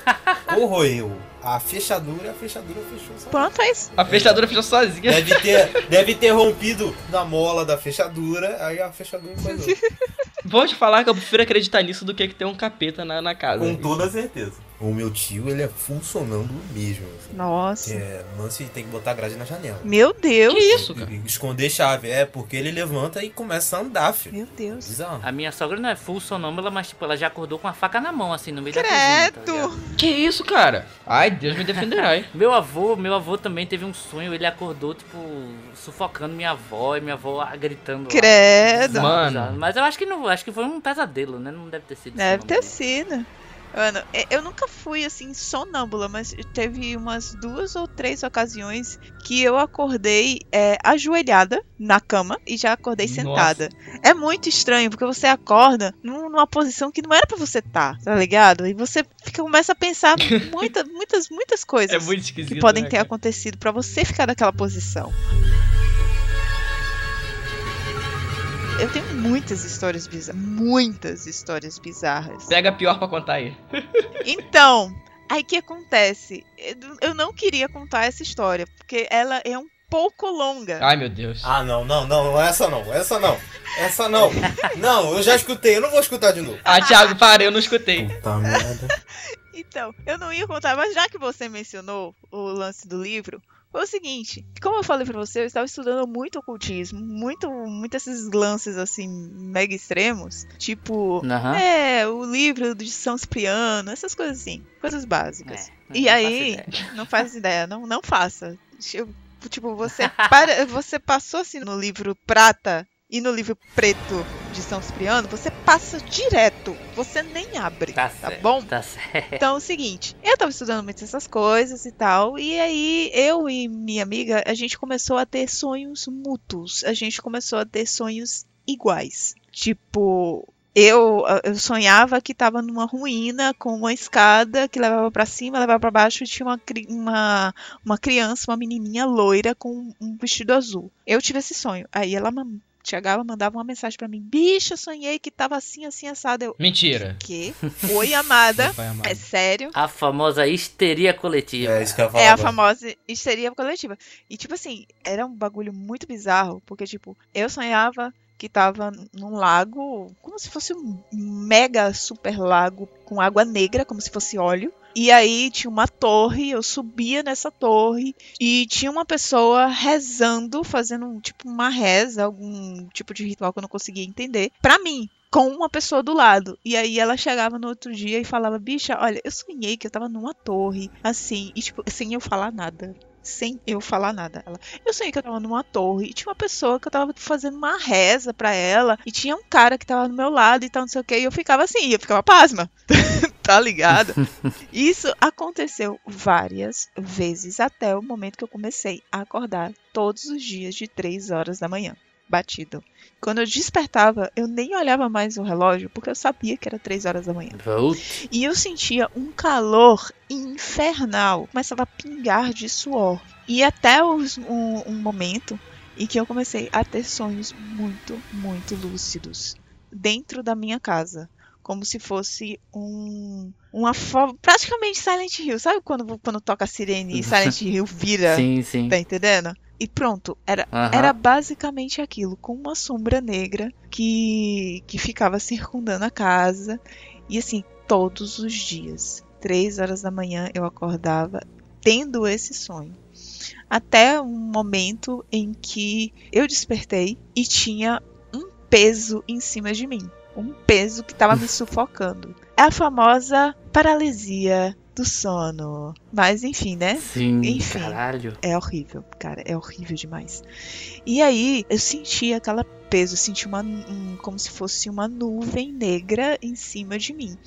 corroeu a fechadura e a fechadura fechou sozinha. Pronto, é isso. A fechadura fechou sozinha. Deve ter, deve ter rompido na mola da fechadura, aí a fechadura coisou. Vou te falar que eu prefiro acreditar nisso do que que ter um capeta na, na casa. Com toda certeza. O meu tio, ele é funcionando mesmo. Assim. Nossa. É, lance tem que botar grade na janela. Meu Deus. Que isso, cara? Esconder chave. É, porque ele levanta e começa a andar, filho. Meu Deus. Bizarro. A minha sogra não é sonâmbula, mas tipo, ela já acordou com a faca na mão, assim, no meio da cozinha. tá ligado? Que isso, cara? Ai, Deus me defenderá. hein? Meu avô, meu avô também teve um sonho, ele acordou, tipo, sufocando minha avó e minha avó gritando. lá. Credo. Bizarro, Mano. Mas eu acho que não, acho que foi um pesadelo, né? Não deve ter sido. Deve ter sonâmbula. sido. Mano, eu nunca fui assim sonâmbula, mas teve umas duas ou três ocasiões que eu acordei é, ajoelhada na cama e já acordei Nossa. sentada. É muito estranho, porque você acorda num- numa posição que não era pra você estar, tá ligado? E você fica, começa a pensar muita, muitas, muitas coisas É que podem né, ter cara? acontecido pra você ficar naquela posição. Eu tenho muitas histórias bizarras, muitas histórias bizarras. Pega a pior pra contar aí. Então, aí que acontece? Eu- não queria contar essa história, porque ela é um pouco longa. Ai, meu Deus. Ah, não, não, não, não, essa não, essa não. Essa não. Não, eu já escutei, eu não vou escutar de novo. Ah, Thiago, para, eu não escutei. Puta merda. Então, eu não ia contar, mas já que você mencionou o lance do livro, foi o seguinte, como eu falei pra você, eu estava estudando muito ocultismo, muito, muito esses lances assim, mega extremos, tipo, Aham. é, o livro de São Cipriano, essas coisas assim, coisas básicas. É, E não aí, faço não faz ideia, não, não faça. Eu- Tipo, você, para, você passou assim no livro prata e no livro preto de São Cipriano, você passa direto, você nem abre, Tá, tá certo, bom? Tá certo. Então é o seguinte, eu tava estudando muito essas coisas e tal, e aí eu e minha amiga, a gente começou a ter sonhos mútuos, a gente começou a ter sonhos iguais. Tipo, eu, eu sonhava que tava numa ruína com uma escada que levava pra cima, levava pra baixo e tinha uma, uma, uma criança, uma menininha loira com um vestido azul. Eu tive esse sonho. Aí ela chegava, mandava uma mensagem pra mim: Bicha, eu sonhei que tava assim, assim, assado. Eu, Mentira. que? Oi, amada. Amado. É sério? A famosa histeria coletiva. É isso que eu ia falar É a famosa histeria coletiva. E, tipo assim, era um bagulho muito bizarro, porque, tipo, eu sonhava que tava num lago, como se fosse um mega super lago com água negra, como se fosse óleo. E aí tinha uma torre, eu subia nessa torre e tinha uma pessoa rezando, fazendo tipo uma reza, algum tipo de ritual que eu não conseguia entender, pra mim com uma pessoa do lado. E aí ela chegava no outro dia e falava: Bicha, olha, eu sonhei que eu tava numa torre, assim, e tipo, sem eu falar nada. Sem eu falar nada. Ela, eu sonhei que eu tava numa torre e tinha uma pessoa que eu tava fazendo uma reza pra ela e tinha um cara que tava do meu lado e tal, não sei o que, e eu ficava assim, eu ficava pasma. tá ligado? Isso aconteceu várias vezes até o momento que eu comecei a acordar todos os dias de 3 horas da manhã. batido. Quando eu despertava, eu nem olhava mais o relógio, porque eu sabia que era 3 horas da manhã. E eu sentia um calor infernal. Começava a pingar de suor. E até os- um, um momento em que eu comecei a ter sonhos muito, muito lúcidos. Dentro da minha casa. Como se fosse um. Uma forma. Praticamente Silent Hill. Sabe quando, quando toca a sirene e Silent Hill vira? Sim, sim. Tá entendendo? E pronto, era, era basicamente aquilo, com uma sombra negra que, que ficava circundando a casa. E assim, todos os dias, três horas da manhã, eu acordava tendo esse sonho. Até um momento em que eu despertei e tinha um peso em cima de mim. Um peso que estava me sufocando. É a famosa paralisia do sono. Mas enfim, né? Sim, Enfim. caralho. É horrível, cara, é horrível demais. E aí eu senti aquela peso, eu senti uma um- como se fosse uma nuvem negra em cima de mim.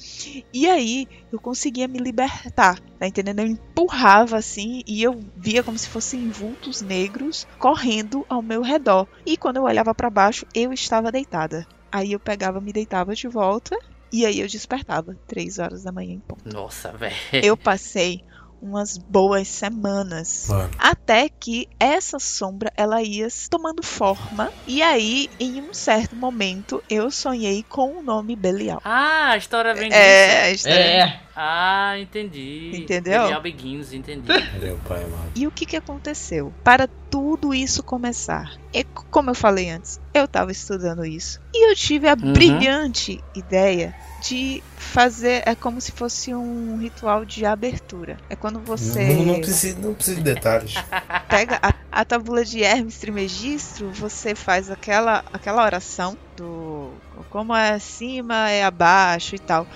E aí eu conseguia me libertar, tá entendendo? Eu empurrava assim e eu via como se fossem vultos negros correndo ao meu redor. E quando eu olhava para baixo, eu estava deitada. Aí eu pegava, me deitava de volta e aí eu despertava, três horas da manhã em ponto. Nossa, velho. Eu passei umas boas semanas Mano. até que essa sombra ela ia se tomando forma e aí em um certo momento eu sonhei com o nome Belial. Ah, a história vem disso. É, a história- É, Ah, entendi. Entendeu? Belial Begins, entendi. Meu pai, mano. E o que que aconteceu? Para tudo isso começar, é c- como eu falei antes, eu estava estudando isso e eu tive a Uhum. brilhante ideia de fazer é como se fosse um ritual de abertura. É quando você Não, não, precisa, não precisa de detalhes. pega a, a tábua de Hermes Trismegisto, você faz aquela, aquela oração do como é acima é abaixo e tal.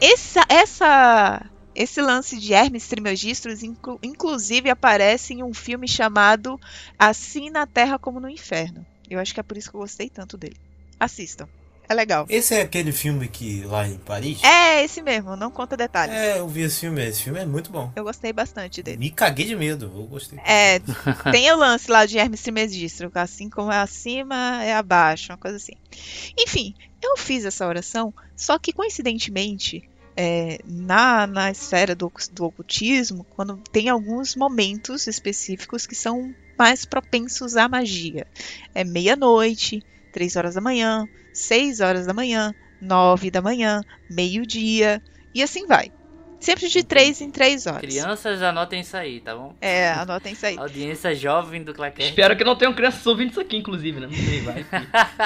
Essa, essa, esse lance de Hermes Trismegisto, inclu, inclusive, aparece em um filme chamado Assim na Terra como no Inferno. Eu acho que é por isso que eu gostei tanto dele. Assistam. É legal. Esse é aquele filme que lá em Paris? É esse mesmo, não conta detalhes. É, eu vi esse filme. Esse filme é muito bom. Eu gostei bastante dele. Me caguei de medo. Eu gostei. É, tem o lance lá de Hermes Trismegisto, assim como é acima, é abaixo, uma coisa assim. Enfim, eu fiz essa oração, só que coincidentemente, é, na, na esfera do, do ocultismo, quando tem alguns momentos específicos que são mais propensos à magia. É meia-noite, três horas da manhã, seis horas da manhã, nove da manhã, meio-dia, e assim vai. Sempre de três em três horas. Crianças, anotem isso aí, tá bom? É, anotem isso aí. Audiência jovem do Claquete. espero que não tenham crianças ouvindo isso aqui, inclusive, né? Não sei, vai.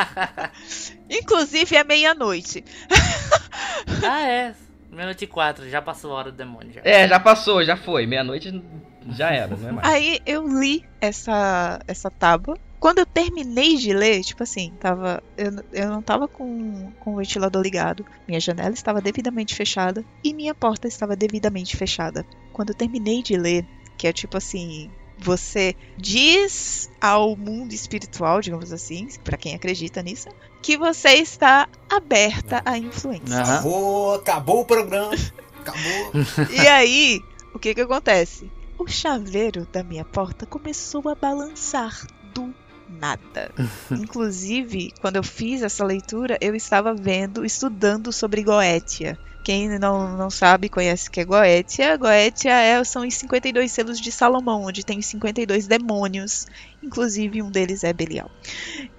Inclusive é meia-noite. ah, é. Meia-noite e quatro, já passou a hora do demônio já. É, já passou, já foi. Meia-noite já era, não é mais. Aí eu li essa, essa tábua. Quando eu terminei de ler, tipo assim, tava, eu, eu não tava com, com o ventilador ligado. Minha janela estava devidamente fechada e minha porta estava devidamente fechada. Quando eu terminei de ler, que é tipo assim, você diz ao mundo espiritual, digamos assim, pra quem acredita nisso, que você está aberta à influência. Aham. Acabou, acabou o programa. Acabou. E aí, o que que acontece? O chaveiro da minha porta começou a balançar do nada. Inclusive, quando eu fiz essa leitura, eu estava vendo, estudando sobre Goetia. Quem não, não sabe, conhece que é Goetia. Goetia é, são os 52 selos de Salomão, onde tem os 52 demônios. Inclusive, um deles é Belial.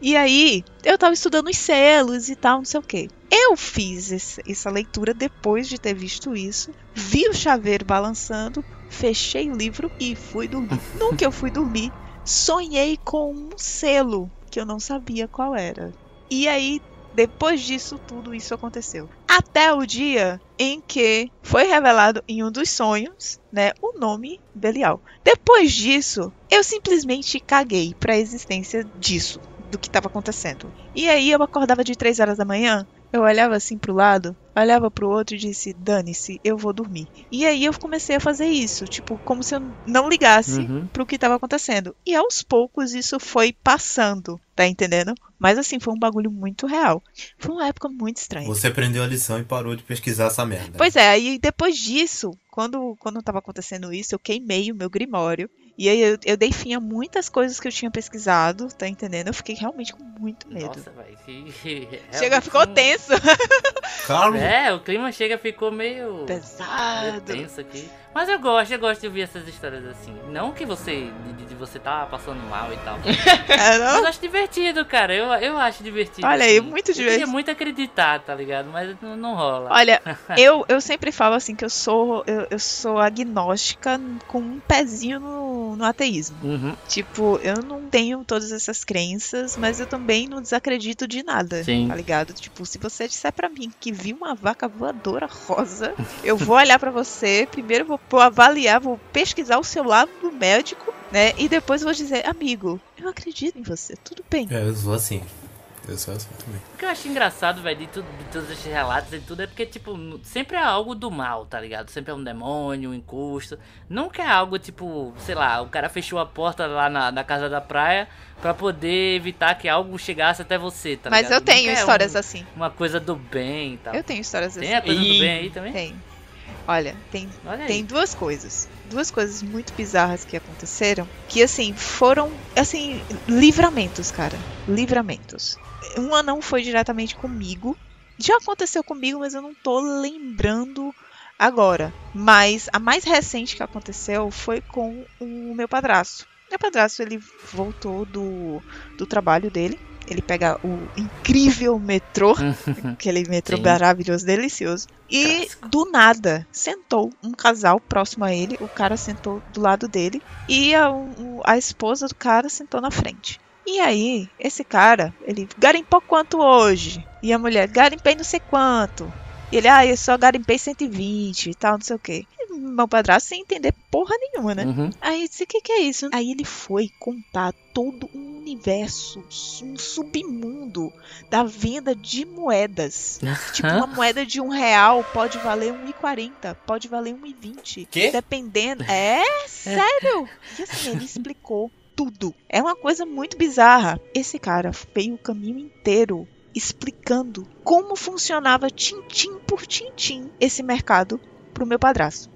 E aí, eu tava estudando os selos e tal, não sei o que. Eu fiz esse- essa leitura depois de ter visto isso, vi o chaveiro balançando, fechei o livro e fui dormir. Que eu fui dormir, sonhei com um selo que eu não sabia qual era. E aí, depois disso, tudo isso aconteceu. Até o dia em que foi revelado em um dos sonhos, né, o nome Belial. Depois disso, eu simplesmente caguei para a existência disso, do que estava acontecendo. E aí eu acordava de 3 horas da manhã, eu olhava assim pro lado, olhava pro outro e disse: "Dane-se, eu vou dormir". E aí eu comecei a fazer isso, tipo, como se eu não ligasse Uhum. pro que estava acontecendo. E aos poucos isso foi passando, tá entendendo? Mas assim, foi um bagulho muito real. Foi uma época muito estranha. Você aprendeu a lição e parou de pesquisar essa merda. Pois é, aí depois disso, quando, quando tava acontecendo isso, eu queimei o meu grimório. E aí eu, eu dei fim a muitas coisas que eu tinha pesquisado, tá entendendo? Eu fiquei realmente com muito medo. Nossa, velho. que- Chega, ficou um- tenso. Calma. É, o clima chega, ficou meio. meio Pesado. tenso aqui. Mas eu gosto, eu gosto de ouvir essas histórias assim. Não que você. de, de você tá passando mal e tal. É, não? Mas eu acho divertido, cara. Eu, eu acho divertido. Olha aí, assim. muito Eu divertido. queria muito acreditar, tá ligado? Mas não, não rola. Olha, eu, eu sempre falo assim que eu sou eu, eu sou agnóstica com um pezinho no, no ateísmo. Uhum. Tipo, eu não tenho todas essas crenças, mas eu também não desacredito de nada. Sim. Tá ligado? Tipo, se você disser pra mim que viu uma vaca voadora rosa, eu vou olhar pra você, primeiro vou, vou avaliar, vou pesquisar o seu lado do médico, né? E depois vou dizer, amigo, eu acredito em você, tudo bem. É, eu sou assim. Eu sou assim também. O que eu acho engraçado, velho, de, tudo, de todos esses relatos e tudo, é porque, tipo, sempre é algo do mal, tá ligado? Sempre é um demônio, um encosto. Nunca é algo, tipo, sei lá, o cara fechou a porta lá na, na casa da praia pra poder evitar que algo chegasse até você, tá mas ligado? eu tenho Nunca é histórias um- assim. Uma coisa do bem e tal. Eu tenho histórias assim. Tem a coisa do E- bem aí também? Tem. Olha, tem Olha. Tem duas coisas. Duas coisas muito bizarras que aconteceram. Que, assim, foram, assim, livramentos, cara. Livramentos. Uma não foi diretamente comigo. Já aconteceu comigo, mas eu não tô lembrando agora. Mas a mais recente que aconteceu foi com o meu padrasto. Meu padrasto, ele voltou do, do trabalho dele. Ele pega o incrível metrô aquele metrô Sim. maravilhoso, delicioso. E Clássico. do nada sentou um casal próximo a ele, o cara sentou do lado dele e a, a esposa do cara sentou na frente. E aí, esse cara, ele garimpou quanto hoje? E a mulher, garimpei não sei quanto. E ele, ah, eu só garimpei 120 e tal, não sei o quê. Meu padrasto sem entender porra nenhuma, né? Uhum. Aí eu disse, o que, que é isso? Aí ele foi contar todo um universo, um submundo da venda de moedas. Tipo, uma moeda de um real pode valer 1,40, pode valer 1,20. Quê? Dependendo. É, sério. E assim, ele explicou tudo. É uma coisa muito bizarra. Esse cara veio o caminho inteiro explicando como funcionava tintim por tintim esse mercado pro meu padrasto.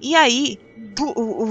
E aí,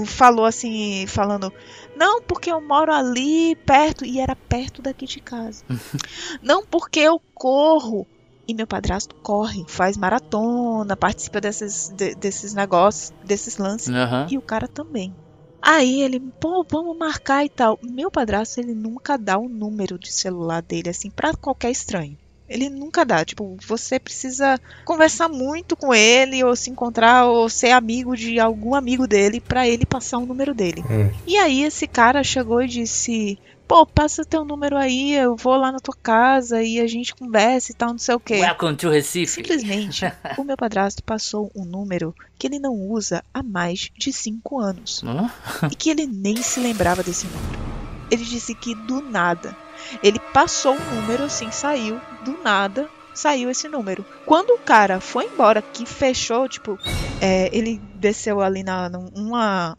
falou assim, falando, não, porque eu moro ali perto, e era perto daqui de casa. não, porque eu corro. E meu padrasto corre, faz maratona, participa desses, de- desses negócios, desses lances. Aham. E o cara também. Aí ele, pô, vamos marcar e tal. Meu padrasto, ele nunca dá o número de celular dele, assim, pra qualquer estranho. Ele nunca dá. Tipo, você precisa conversar muito com ele, ou se encontrar, ou ser amigo de algum amigo dele, pra ele passar o número dele. Hum. E aí esse cara chegou e disse: Pô, passa teu número aí, eu vou lá na tua casa e a gente conversa e tal, não sei o quê. Welcome to Recife. Simplesmente, o meu padrasto passou um número que ele não usa há mais de 5 anos. Hã? E que ele nem se lembrava desse número. Ele disse que do nada. Ele passou o número assim, saiu, do nada, saiu esse número. Quando o cara foi embora, que fechou, tipo, é, ele desceu ali na, numa,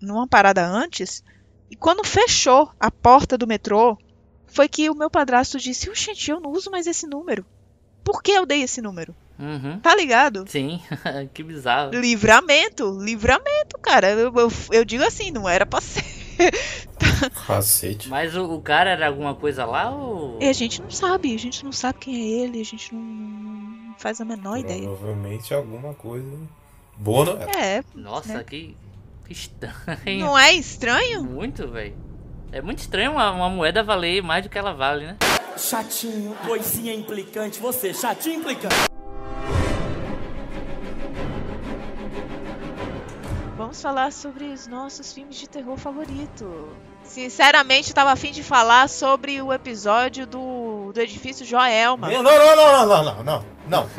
numa parada antes, e quando fechou a porta do metrô, foi que o meu padrasto disse: Gente, eu não uso mais esse número. Por que eu dei esse número? Uhum. Tá ligado? Sim, que bizarro. Livramento, livramento, cara. Eu, eu, eu digo assim, não era pra ser. Cacete. Mas o, o cara era alguma coisa lá ou. E a gente não sabe, a gente não sabe quem é ele, a gente não, faz a menor ideia. Provavelmente alguma coisa boa não era. É, Nossa, né? que. Que estranho. não é estranho? Muito, velho. É muito estranho uma, uma moeda valer mais do que ela vale, né? Chatinho, coisinha implicante, você, chatinho implicante. Vamos falar sobre os nossos filmes de terror favorito. Sinceramente, eu tava afim de falar sobre o episódio do, do edifício Joelma. Não, não, não, não, não, não, não, não.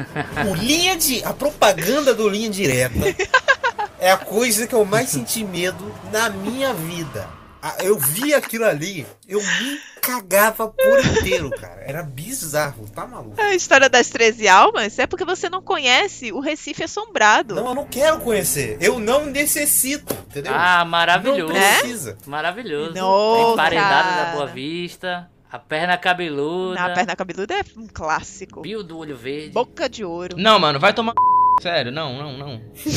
O linha de. A propaganda do linha direta é a coisa que eu mais senti medo na minha vida. Ah, Eu vi aquilo ali, eu me cagava por inteiro, cara. Era bizarro, tá maluco? A história das 13 almas é porque você não conhece o Recife Assombrado. Não, eu não quero conhecer. Eu não necessito, entendeu? Ah, maravilhoso. Não precisa. Maravilhoso. Não, Emparedada da Boa Vista. A perna cabeluda. Na perna cabeluda é um clássico. Bio do olho verde. Boca de ouro. Não, mano, vai tomar. Sério, não, não, não.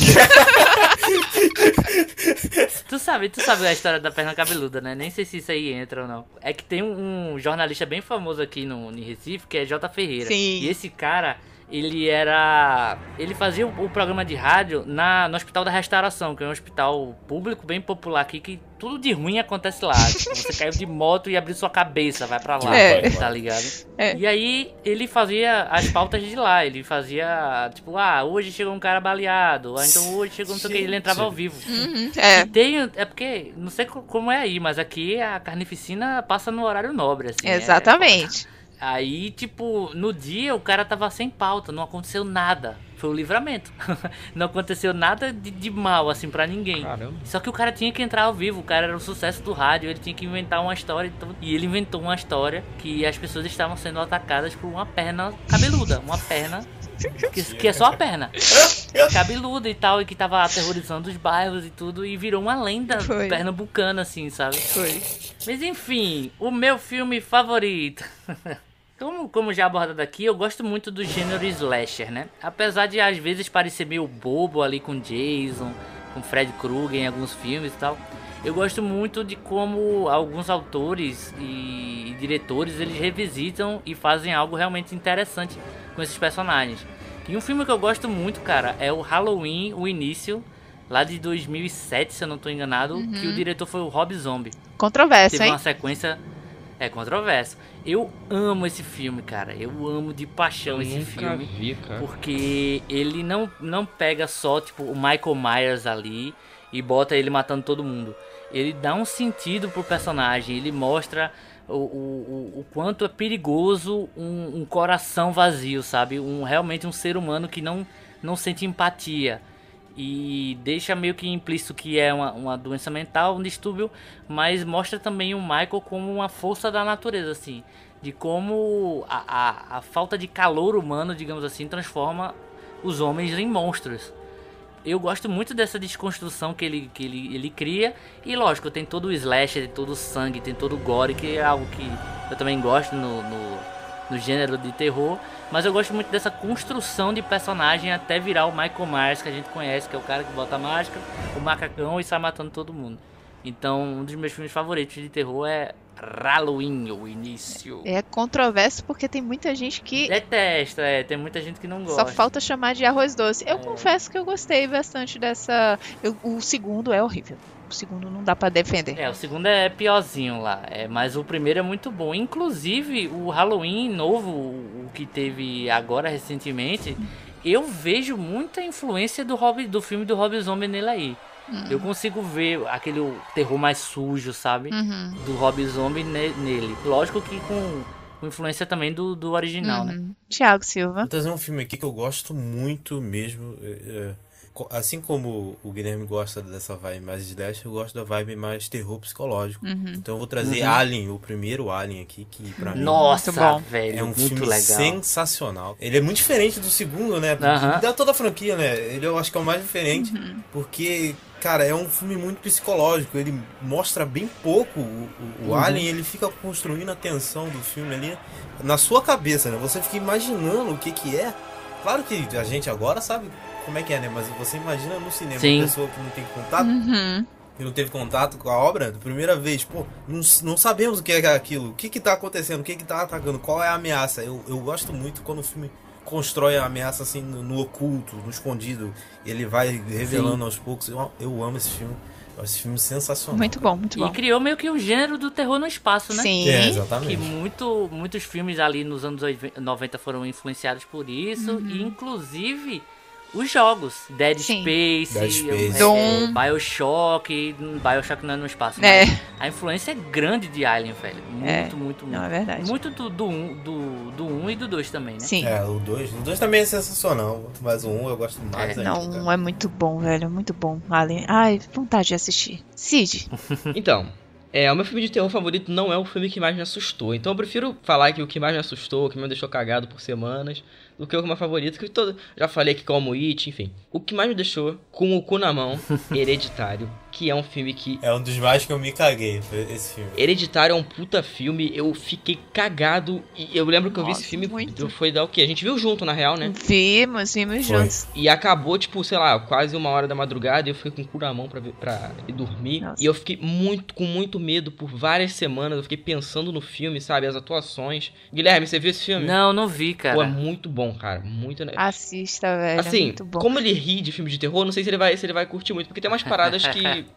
Tu sabe, tu sabe a história da perna cabeluda, né? Nem sei se isso aí entra ou não. É que tem um, um jornalista bem famoso aqui no, no Recife, que é J. Ferreira. Sim. E esse cara, ele era. Ele fazia o, programa de rádio na, no Hospital da Restauração, que é um hospital público bem popular aqui, que tudo de ruim acontece lá. Tipo, você caiu de moto e abriu sua cabeça, vai pra lá, É. tá ligado? É. E aí ele fazia as pautas de lá, ele fazia, tipo, ah, hoje chegou um cara baleado, ah, então hoje chegou não sei o que, ele entrava ao vivo. Uhum, é. E tem, é porque, não sei co- como é aí, mas aqui a carnificina passa no horário nobre, assim. é- Exatamente. Aí, tipo, no dia o cara tava sem pauta, não aconteceu nada. Foi o livramento. não aconteceu nada de, de mal, assim, pra ninguém. Caramba. Só que o cara tinha que entrar ao vivo, o cara era o sucesso do rádio, ele tinha que inventar uma história. e tudo. E ele inventou uma história que as pessoas estavam sendo atacadas por uma perna cabeluda. Uma perna que, que é só a perna. Cabeluda e tal, e que tava aterrorizando os bairros e tudo, e virou uma lenda Foi. pernambucana, assim, sabe? Foi. Mas enfim, o meu filme favorito. Como, como já abordado aqui, eu gosto muito do gênero slasher, né? Apesar de às vezes parecer meio bobo ali com Jason, com Fred Krueger em alguns filmes e tal. Eu gosto muito de como alguns autores e diretores eles revisitam e fazem algo realmente interessante com esses personagens. E um filme que eu gosto muito, cara, é o Halloween, o início, lá de 2007, se eu não tô enganado, que o diretor foi o Rob Zombie. Controverso, Teve hein? uma sequência. É controverso. Eu amo esse filme, cara. Eu amo de paixão Eu esse filme. vi, cara. Porque ele não, não pega só, tipo, o Michael Myers ali e bota ele matando todo mundo. Ele dá um sentido pro personagem. Ele mostra o, o, o, o quanto é perigoso um, um coração vazio, sabe? Um, realmente um ser humano que não, não sente empatia. E deixa meio que implícito que é uma, uma doença mental, um distúrbio, mas mostra também o Michael como uma força da natureza, assim. De como a, a, a falta de calor humano, digamos assim, transforma os homens em monstros. Eu gosto muito dessa desconstrução que ele, que ele, ele cria. E lógico, tem todo o slasher, tem todo o sangue, tem todo o gore, que é algo que eu também gosto no, no, no gênero de terror. Mas eu gosto muito dessa construção de personagem até virar o Michael Myers que a gente conhece, que é o cara que bota a máscara, o macacão e sai matando todo mundo. Então, um dos meus filmes favoritos de terror é Halloween, o início. É controverso porque tem muita gente que Detesta, é, tem muita gente que não gosta. só falta chamar de arroz doce. Eu confesso que eu gostei bastante dessa. eu- o segundo é horrível. O segundo não dá pra defender. É, o segundo é piorzinho lá, é, mas o primeiro é muito bom. Inclusive, o Halloween novo, o que teve agora recentemente, eu vejo muita influência do, Rob, do filme do Rob Zombie nele aí. Eu consigo ver aquele terror mais sujo, sabe? Uhum. Do Rob Zombie ne- nele. Lógico que com, com influência também do, do original, né? Uhum. Tiago Silva. Vou trazer um filme aqui que eu gosto muito mesmo. é, é, assim como o Guilherme gosta dessa vibe mais slash, eu gosto da vibe mais terror psicológico. Uhum. Então eu vou trazer Alien, o primeiro Alien aqui, que pra mim Nossa, velho, é um muito filme legal. sensacional. Ele é muito diferente do segundo, né? Aham. Da toda a franquia, né? Ele eu acho que é o mais diferente. Uhum. Porque, cara, é um filme muito psicológico. Ele mostra bem pouco o, o- o Uhum. Alien, ele fica construindo a tensão do filme ali na sua cabeça, né? Você fica imaginando o que que é. Claro que a gente agora sabe como é que é, né? Mas você imagina no cinema Sim. uma pessoa que não tem contato, Uhum. que não teve contato com a obra, da primeira vez, pô, não, não sabemos o que é aquilo, o que que tá acontecendo, o que que tá atacando, qual é a ameaça. Eu, eu gosto muito quando o filme constrói a ameaça assim no, no oculto, no escondido, ele vai revelando aos poucos. Eu, eu amo esse filme. Eu acho esse filme sensacional. Muito bom, muito E bom. criou meio que um gênero do terror no espaço, né? Sim. É, Que exatamente. muito, muitos filmes ali nos anos 90 foram influenciados por isso, Uhum. e inclusive os jogos, Dead Sim. Space, Dead Space. é, Doom. Bioshock, Bioshock não é no espaço, É. mas a influência é grande de Alien, velho. Muito, É. muito, muito. Não, é verdade. Muito do 1 do, um- do, do um e do 2 também, né? Sim. É, o 2. O 2 também é sensacional, mas o 1 um eu gosto mais É, ainda. Não, cara. é muito bom, velho. Muito bom. Alien. Ai, vontade de assistir. Cid. Então, é, o meu filme de terror favorito não é o filme que mais me assustou. Então eu prefiro falar que o que mais me assustou, o que me deixou cagado por semanas, do que o meu favorito, que todo, já falei que como It, enfim. O que mais me deixou com o cu na mão, Hereditário, que é um filme que É um dos mais que eu me caguei, esse filme. Hereditário é um puta filme, eu fiquei cagado e eu lembro que eu vi esse filme, muito. foi da o quê? A gente viu junto na real, né? Vimos, vimos Foi. juntos. E acabou, tipo, sei lá, quase uma hora da madrugada e eu fiquei com o cu na mão pra, ver- pra ir dormir. Nossa. E eu fiquei muito, com muito medo por várias semanas. Eu fiquei pensando no filme, sabe? As atuações. Guilherme, você viu esse filme? Não, não vi, cara. Pô, é muito bom, cara. Muito. Assista, velho. é assim, muito bom. como ele ri de filme de terror, não sei se ele vai, se ele vai curtir muito, porque tem umas paradas que.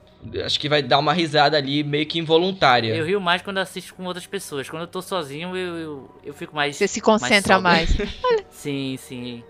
Acho que vai dar uma risada ali meio que involuntária. Eu rio mais quando assisto com outras pessoas. Quando eu tô sozinho, eu, eu, eu fico mais. Você se concentra mais mais. Sim, sim.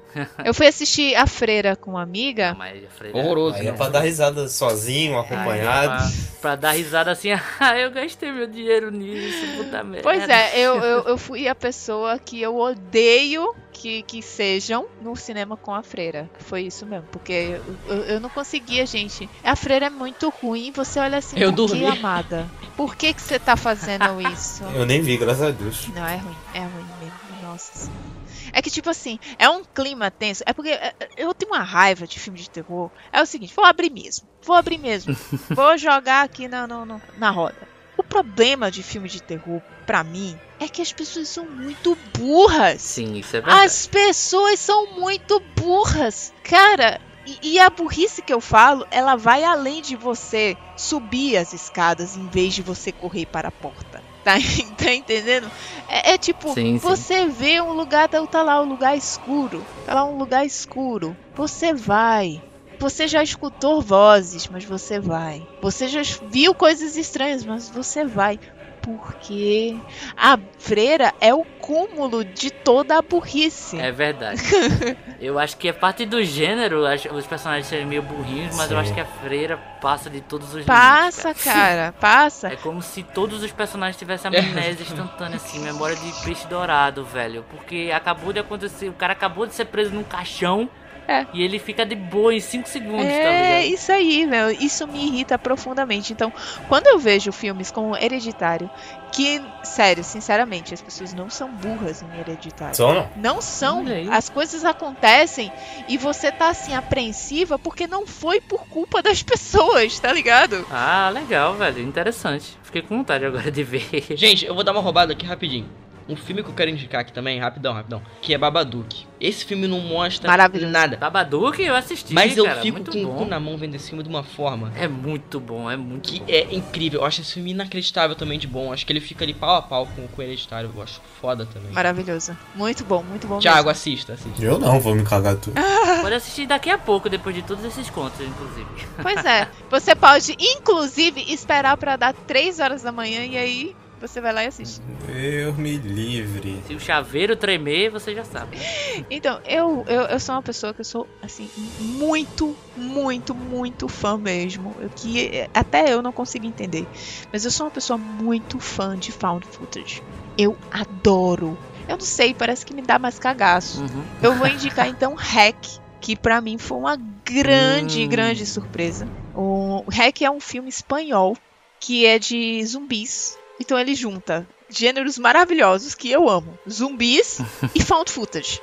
Eu fui assistir A Freira com uma amiga. Mas a freira- Horroroso, Aí é né? pra dar risada sozinho, acompanhado. Pra, pra dar risada assim, ah, eu gastei meu dinheiro nisso, puta merda. Pois é, eu, eu, eu fui a pessoa que eu odeio que, que sejam no cinema com a freira. Foi isso mesmo, porque eu, eu, eu não conseguia, gente. A freira é muito ruim, você olha assim, Eu dormi. que, amada? Por que, que você tá fazendo isso? Eu nem vi, graças a Deus. Não, é ruim, é ruim mesmo. Nossa senhora. É que, tipo assim, é um clima tenso. É porque é, eu tenho uma raiva de filme de terror. É o seguinte, vou abrir mesmo. Vou abrir mesmo. vou jogar aqui na, no- no- na roda. O problema de filme de terror, pra mim, é que as pessoas são muito burras. Sim, isso é verdade. As pessoas são muito burras. Cara, e, e a burrice que eu falo, ela vai além de você subir as escadas em vez de você correr para a porta. Tá, tá entendendo? É, é tipo, Sim, sim. você vê um lugar, tá, tá lá um lugar escuro. Tá lá um lugar escuro. Você vai. Você já escutou vozes, mas você vai. Você já viu coisas estranhas, mas você vai. Porque a freira é o cúmulo de toda a burrice. É verdade. eu acho que é parte do gênero, os personagens serem meio burrinhos, mas eu Sim. acho que a freira passa de todos os limites, Passa, cara. cara, passa. É como se todos os personagens tivessem amnésia instantânea, assim, memória de peixe dourado, velho. Porque acabou de acontecer, o cara acabou de ser preso num caixão É. e ele fica de boa em 5 segundos, tá É ligado? isso aí, meu. Isso me irrita profundamente. Então, quando eu vejo filmes como Hereditário, que, sério, sinceramente, as pessoas não são burras em Hereditário. Só não. Não são. As coisas acontecem e você tá assim apreensiva porque não foi por culpa das pessoas, tá ligado? Ah, legal, velho. Interessante. Fiquei com vontade agora de ver. Gente, eu vou dar uma roubada aqui rapidinho. Um filme que eu quero indicar aqui também, rapidão, rapidão, que é Babadook. Esse filme não mostra nada. Babadook eu assisti, Mas eu cara, fico muito com o cu na mão vendo esse filme de uma forma É muito bom, é muito que bom. é incrível. Eu acho esse filme inacreditável também de bom. Acho que ele fica ali pau a pau com, com o Hereditário. Eu acho foda também. Maravilhoso. Muito bom, muito bom Thiago, mesmo. assista, assista. Eu não, vou me cagar tudo. Pode assistir daqui a pouco, depois de todos esses contos, inclusive. Pois é. Você pode, inclusive, esperar pra dar 3 horas da manhã e aí você vai lá e assiste. Eu me livre. Se o chaveiro tremer, você já sabe. Então, eu, eu, eu sou uma pessoa que eu sou, assim, muito, muito, muito fã mesmo. Eu, que até eu não consigo entender. Mas eu sou uma pessoa muito fã de found footage. Eu adoro. Eu não sei, parece que me dá mais cagaço. Uhum. Eu vou indicar então Hack, que pra mim foi uma grande, Hum. grande surpresa. O Hack é um filme espanhol que é de zumbis. Então ele junta gêneros maravilhosos que eu amo: zumbis e found footage.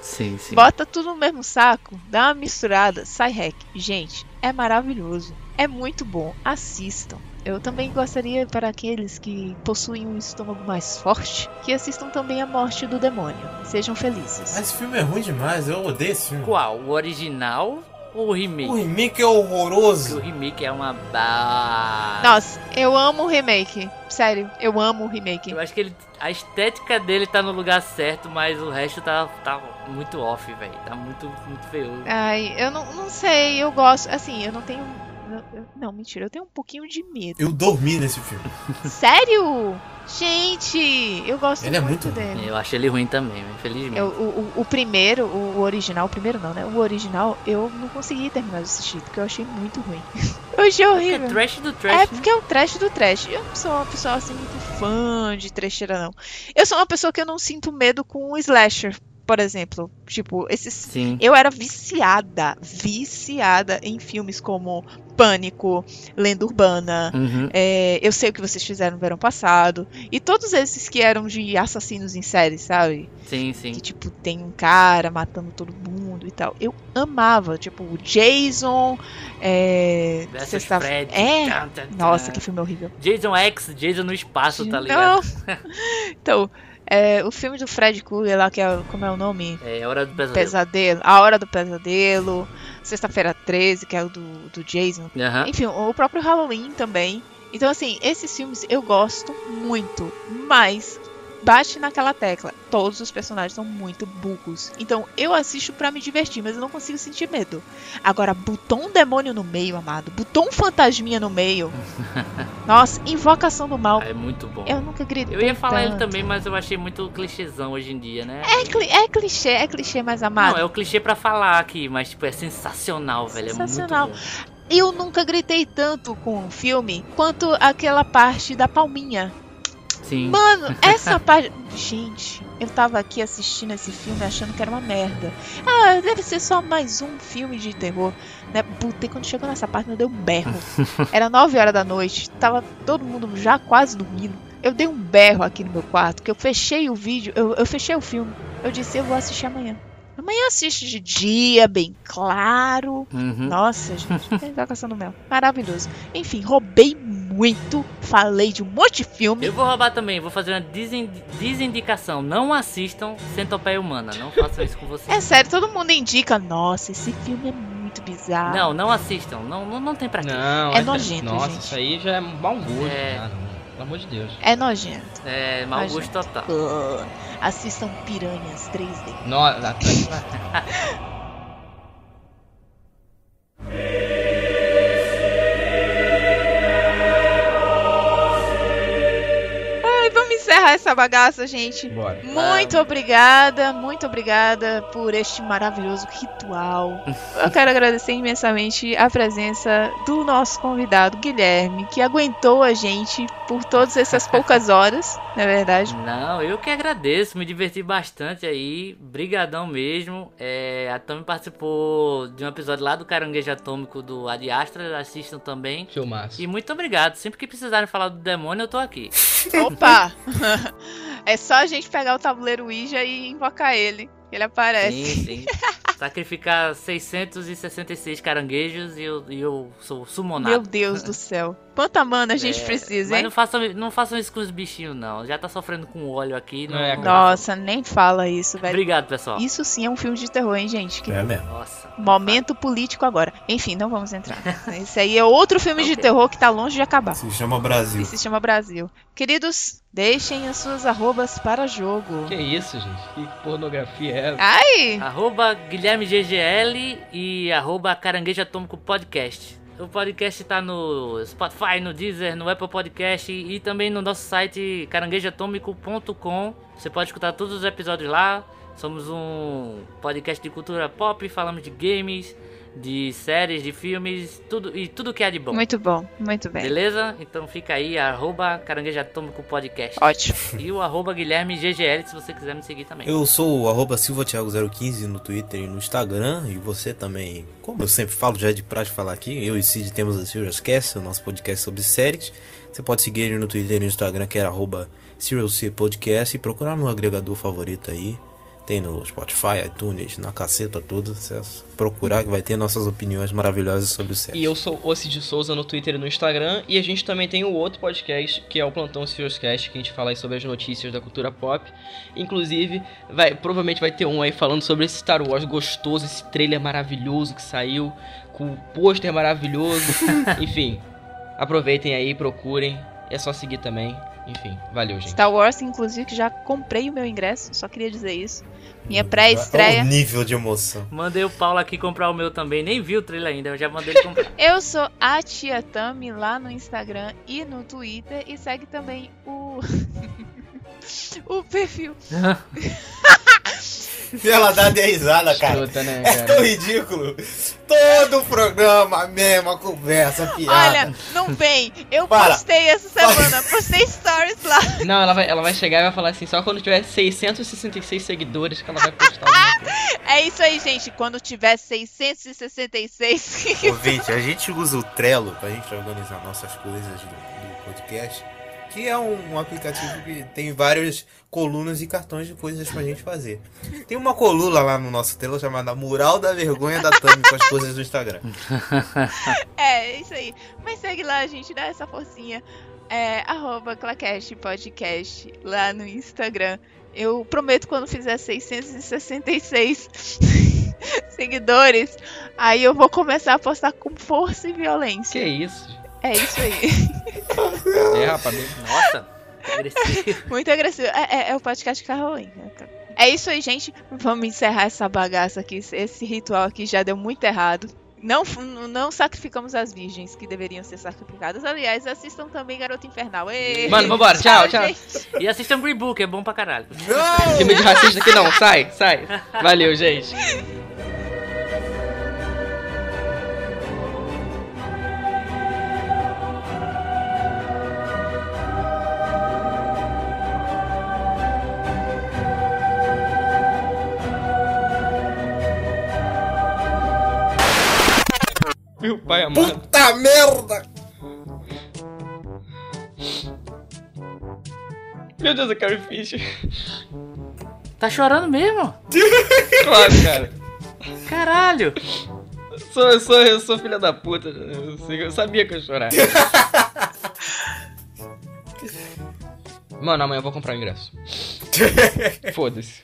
Sim, sim. Bota tudo no mesmo saco, dá uma misturada, sai hack. Gente, é maravilhoso. É muito bom. Assistam. Eu também gostaria para aqueles que possuem um estômago mais forte que assistam também A Morte do Demônio. Sejam felizes. Mas esse filme é ruim demais, eu odeio esse filme. Qual? O original o remake? O remake é Porque o horroroso. remake é uma ba... Nossa, eu amo o remake. Sério, eu amo o remake. Eu acho que ele, a estética dele tá no lugar certo, mas o resto tá, tá muito off, velho. Tá muito, muito feio. Ai, eu não, não sei, eu gosto. Assim, eu não tenho. Não, mentira, eu tenho um pouquinho de medo. Eu dormi nesse filme. Sério? Gente, eu gosto Ele é muito muito dele. Eu acho ele ruim também, infelizmente. Eu- o, o, o primeiro, o original, o primeiro não, né? O original, eu não consegui terminar de assistir, porque eu achei muito ruim. eu achei Porque é horrível. trash do trash. É né? porque é o trash do trash. Eu não sou uma pessoa assim muito fã de trecheira, não. Eu sou uma pessoa que eu não sinto medo com o slasher, por exemplo. Tipo, esses Sim. eu era viciada, viciada em filmes como Pânico, Lenda Urbana, Uhum. é, Eu Sei O Que Vocês Fizeram no Verão Passado, e todos esses que eram de assassinos em série, sabe? Sim, sim. Que, tipo, tem um cara matando todo mundo e tal. Eu amava, tipo, o Jason, é... Sexta- Fred. É, nossa, que filme horrível. Jason X, Jason no espaço, tá ligado? Não. então, é, o filme do Fred Krueger lá, que é, como é o nome? É hora do pesadelo. Pesadelo, A Hora do Pesadelo, Sexta-feira 13, que é o do, do Jason. Aham. Enfim, o próprio Halloween também. Então, assim, esses filmes eu gosto muito, mas bate naquela tecla. Todos os personagens são muito burros. Então, eu assisto pra me divertir, mas eu não consigo sentir medo. Agora, botou um demônio no meio, amado. Botou um fantasminha no meio. Nossa, invocação do mal. É muito bom. Eu nunca gritei. Eu ia falar ele tanto. também, mas eu achei muito clichêzão hoje em dia, né? É, cli- é clichê, é clichê, mas amado. Não, é o clichê pra falar aqui, mas tipo, é sensacional, velho. Sensacional. É muito bom. Eu nunca gritei tanto com o filme quanto aquela parte da palminha. Sim. Mano, essa parte. Gente, eu tava aqui assistindo esse filme achando que era uma merda. Ah, deve ser só mais um filme de terror. Né? Puta, e quando chegou nessa parte, eu dei um berro. Era 9 horas da noite, tava todo mundo já quase dormindo. Eu dei um berro aqui no meu quarto, que eu fechei o vídeo, eu, eu fechei o filme. Eu disse, eu vou assistir amanhã. Amanhã assiste de dia, bem claro. Uhum. Nossa, gente, invocação do mel. Maravilhoso. Enfim, roubei muito. Falei de um monte de filme. Eu vou roubar também, vou fazer uma desen- desindicação. Não assistam Centopeia Humana, não façam isso com vocês. É sério, todo mundo indica. Nossa, esse filme é muito bizarro. Não, não assistam, não, não, não tem pra quê. Não, É nojento, Nossa, gente. isso aí já é mau gosto. É. não. Pelo amor de Deus. É nojento. É mau gosto total. Uh, assistam Piranhas 3D. Nossa, encerrar essa bagaça, gente. bora. Muito obrigada, muito obrigada por este maravilhoso ritual. Eu quero agradecer imensamente a presença do nosso convidado, Guilherme, que aguentou a gente por todas essas poucas horas, na verdade. Não, eu que agradeço, me diverti bastante aí, brigadão mesmo. É, a Tami participou de um episódio lá do Caranguejo Atômico do Ad Astra, assistam também. Filmaço. E muito obrigado, sempre que precisarem falar do demônio eu tô aqui. Opa! é só a gente pegar o tabuleiro Ouija e invocar ele. Ele aparece. Sim, sim. Sacrificar 666 caranguejos e eu, e eu sou sumonado. Meu Deus do céu. Quanta mana a gente É, precisa, Mas hein? não façam, não façam isso com os bichinhos, não. Já tá sofrendo com óleo aqui. Não, É, não Nossa, nem fala isso, velho. Obrigado, pessoal. Isso sim é um filme de terror, hein, gente? Que É mesmo. Nossa. momento político agora. Enfim, não vamos entrar. Esse aí é outro filme de Ok. terror que tá longe de acabar. Se chama Brasil. E se chama Brasil. Queridos, deixem as suas arrobas para jogo. Que isso, gente? Que pornografia é essa? Ai! Arroba Guilherme GGL e arroba Caranguejo Atômico Podcast. O podcast tá no Spotify, no Deezer, no Apple Podcast e também no nosso site caranguejoatômico.com. Você pode escutar todos os episódios lá. Somos um podcast de cultura pop, falamos de games, de séries, de filmes, tudo e tudo que é de bom. Muito bom, muito bem. Beleza? Então fica aí, arroba Caranguejo Atômico Podcast. Ótimo. E o arroba Guilherme GGL, se você quiser me seguir também. Eu sou o arroba silvatiago015 no Twitter e no Instagram. E você também, como eu sempre falo, já é de praxe falar aqui, eu e Cid temos a Serious Cast, o nosso podcast sobre séries. Você pode seguir ele no Twitter e no Instagram, que é arroba Podcast, e procurar no agregador favorito aí. Tem no Spotify, iTunes, na caceta toda. Você procurar que vai ter nossas opiniões maravilhosas sobre séries. E eu sou o Cid Souza no Twitter e no Instagram. E a gente também tem o outro podcast, que é o Plantão Serious Cast, que a gente fala aí sobre as notícias da cultura pop. Inclusive, vai, provavelmente vai ter um aí falando sobre esse Star Wars gostoso, esse trailer maravilhoso que saiu, com o pôster maravilhoso. Enfim, aproveitem aí, procurem. É só seguir também. Enfim, valeu, gente. Star Wars, inclusive, que já comprei o meu ingresso, só queria dizer isso. Minha Olha o pré-estreia. nível de emoção. Mandei o Paulo aqui comprar o meu também, nem vi o trailer ainda, eu já mandei ele comprar. Eu sou a Tia Tami lá no Instagram e no Twitter. E segue também o. o perfil. E ela dá de risada, cara. Escrota, né, É cara? tão ridículo. Todo o programa, a mesma conversa, piada. Olha, não vem. Eu Para. postei essa semana, postei stories lá. Não, ela vai, ela vai chegar e vai falar assim, só quando tiver 666 seguidores que ela vai postar. É isso aí, gente. Quando tiver 666. Ouvinte, a gente usa o Trello pra gente organizar nossas coisas do, do podcast, que é um, um aplicativo que tem várias colunas e cartões de coisas pra gente fazer. Tem uma coluna lá no nosso Trello chamada Mural da Vergonha da Tami com as coisas do Instagram. é, é isso aí. Mas segue lá, gente. Dá essa forcinha. É, arroba Clacast Podcast lá no Instagram. Eu prometo quando fizer 666 seguidores, aí eu vou começar a postar com força e violência. Que isso? É isso aí. É, rapaz. Nossa, que agressivo. Muito agressivo. É, é- é o podcast Carolina. É isso aí, gente. Vamos encerrar essa bagaça aqui. Esse ritual aqui já deu muito errado. Não, não sacrificamos as virgens que deveriam ser sacrificadas. Aliás, assistam também Garota Infernal. Ê! Mano, vambora. Tchau, tchau. gente. E assistam Green Book, é bom pra caralho. Não! Filme de racista aqui não, sai, sai. Valeu, gente. Pai amado. Puta merda! Meu Deus, a Carrie Fisher. Tá chorando mesmo? Claro, cara. Caralho. Eu sou, eu sou, eu sou filha da puta. Eu, sei- eu sabia que eu ia chorar. Mano, amanhã eu vou comprar o ingresso. Foda-se.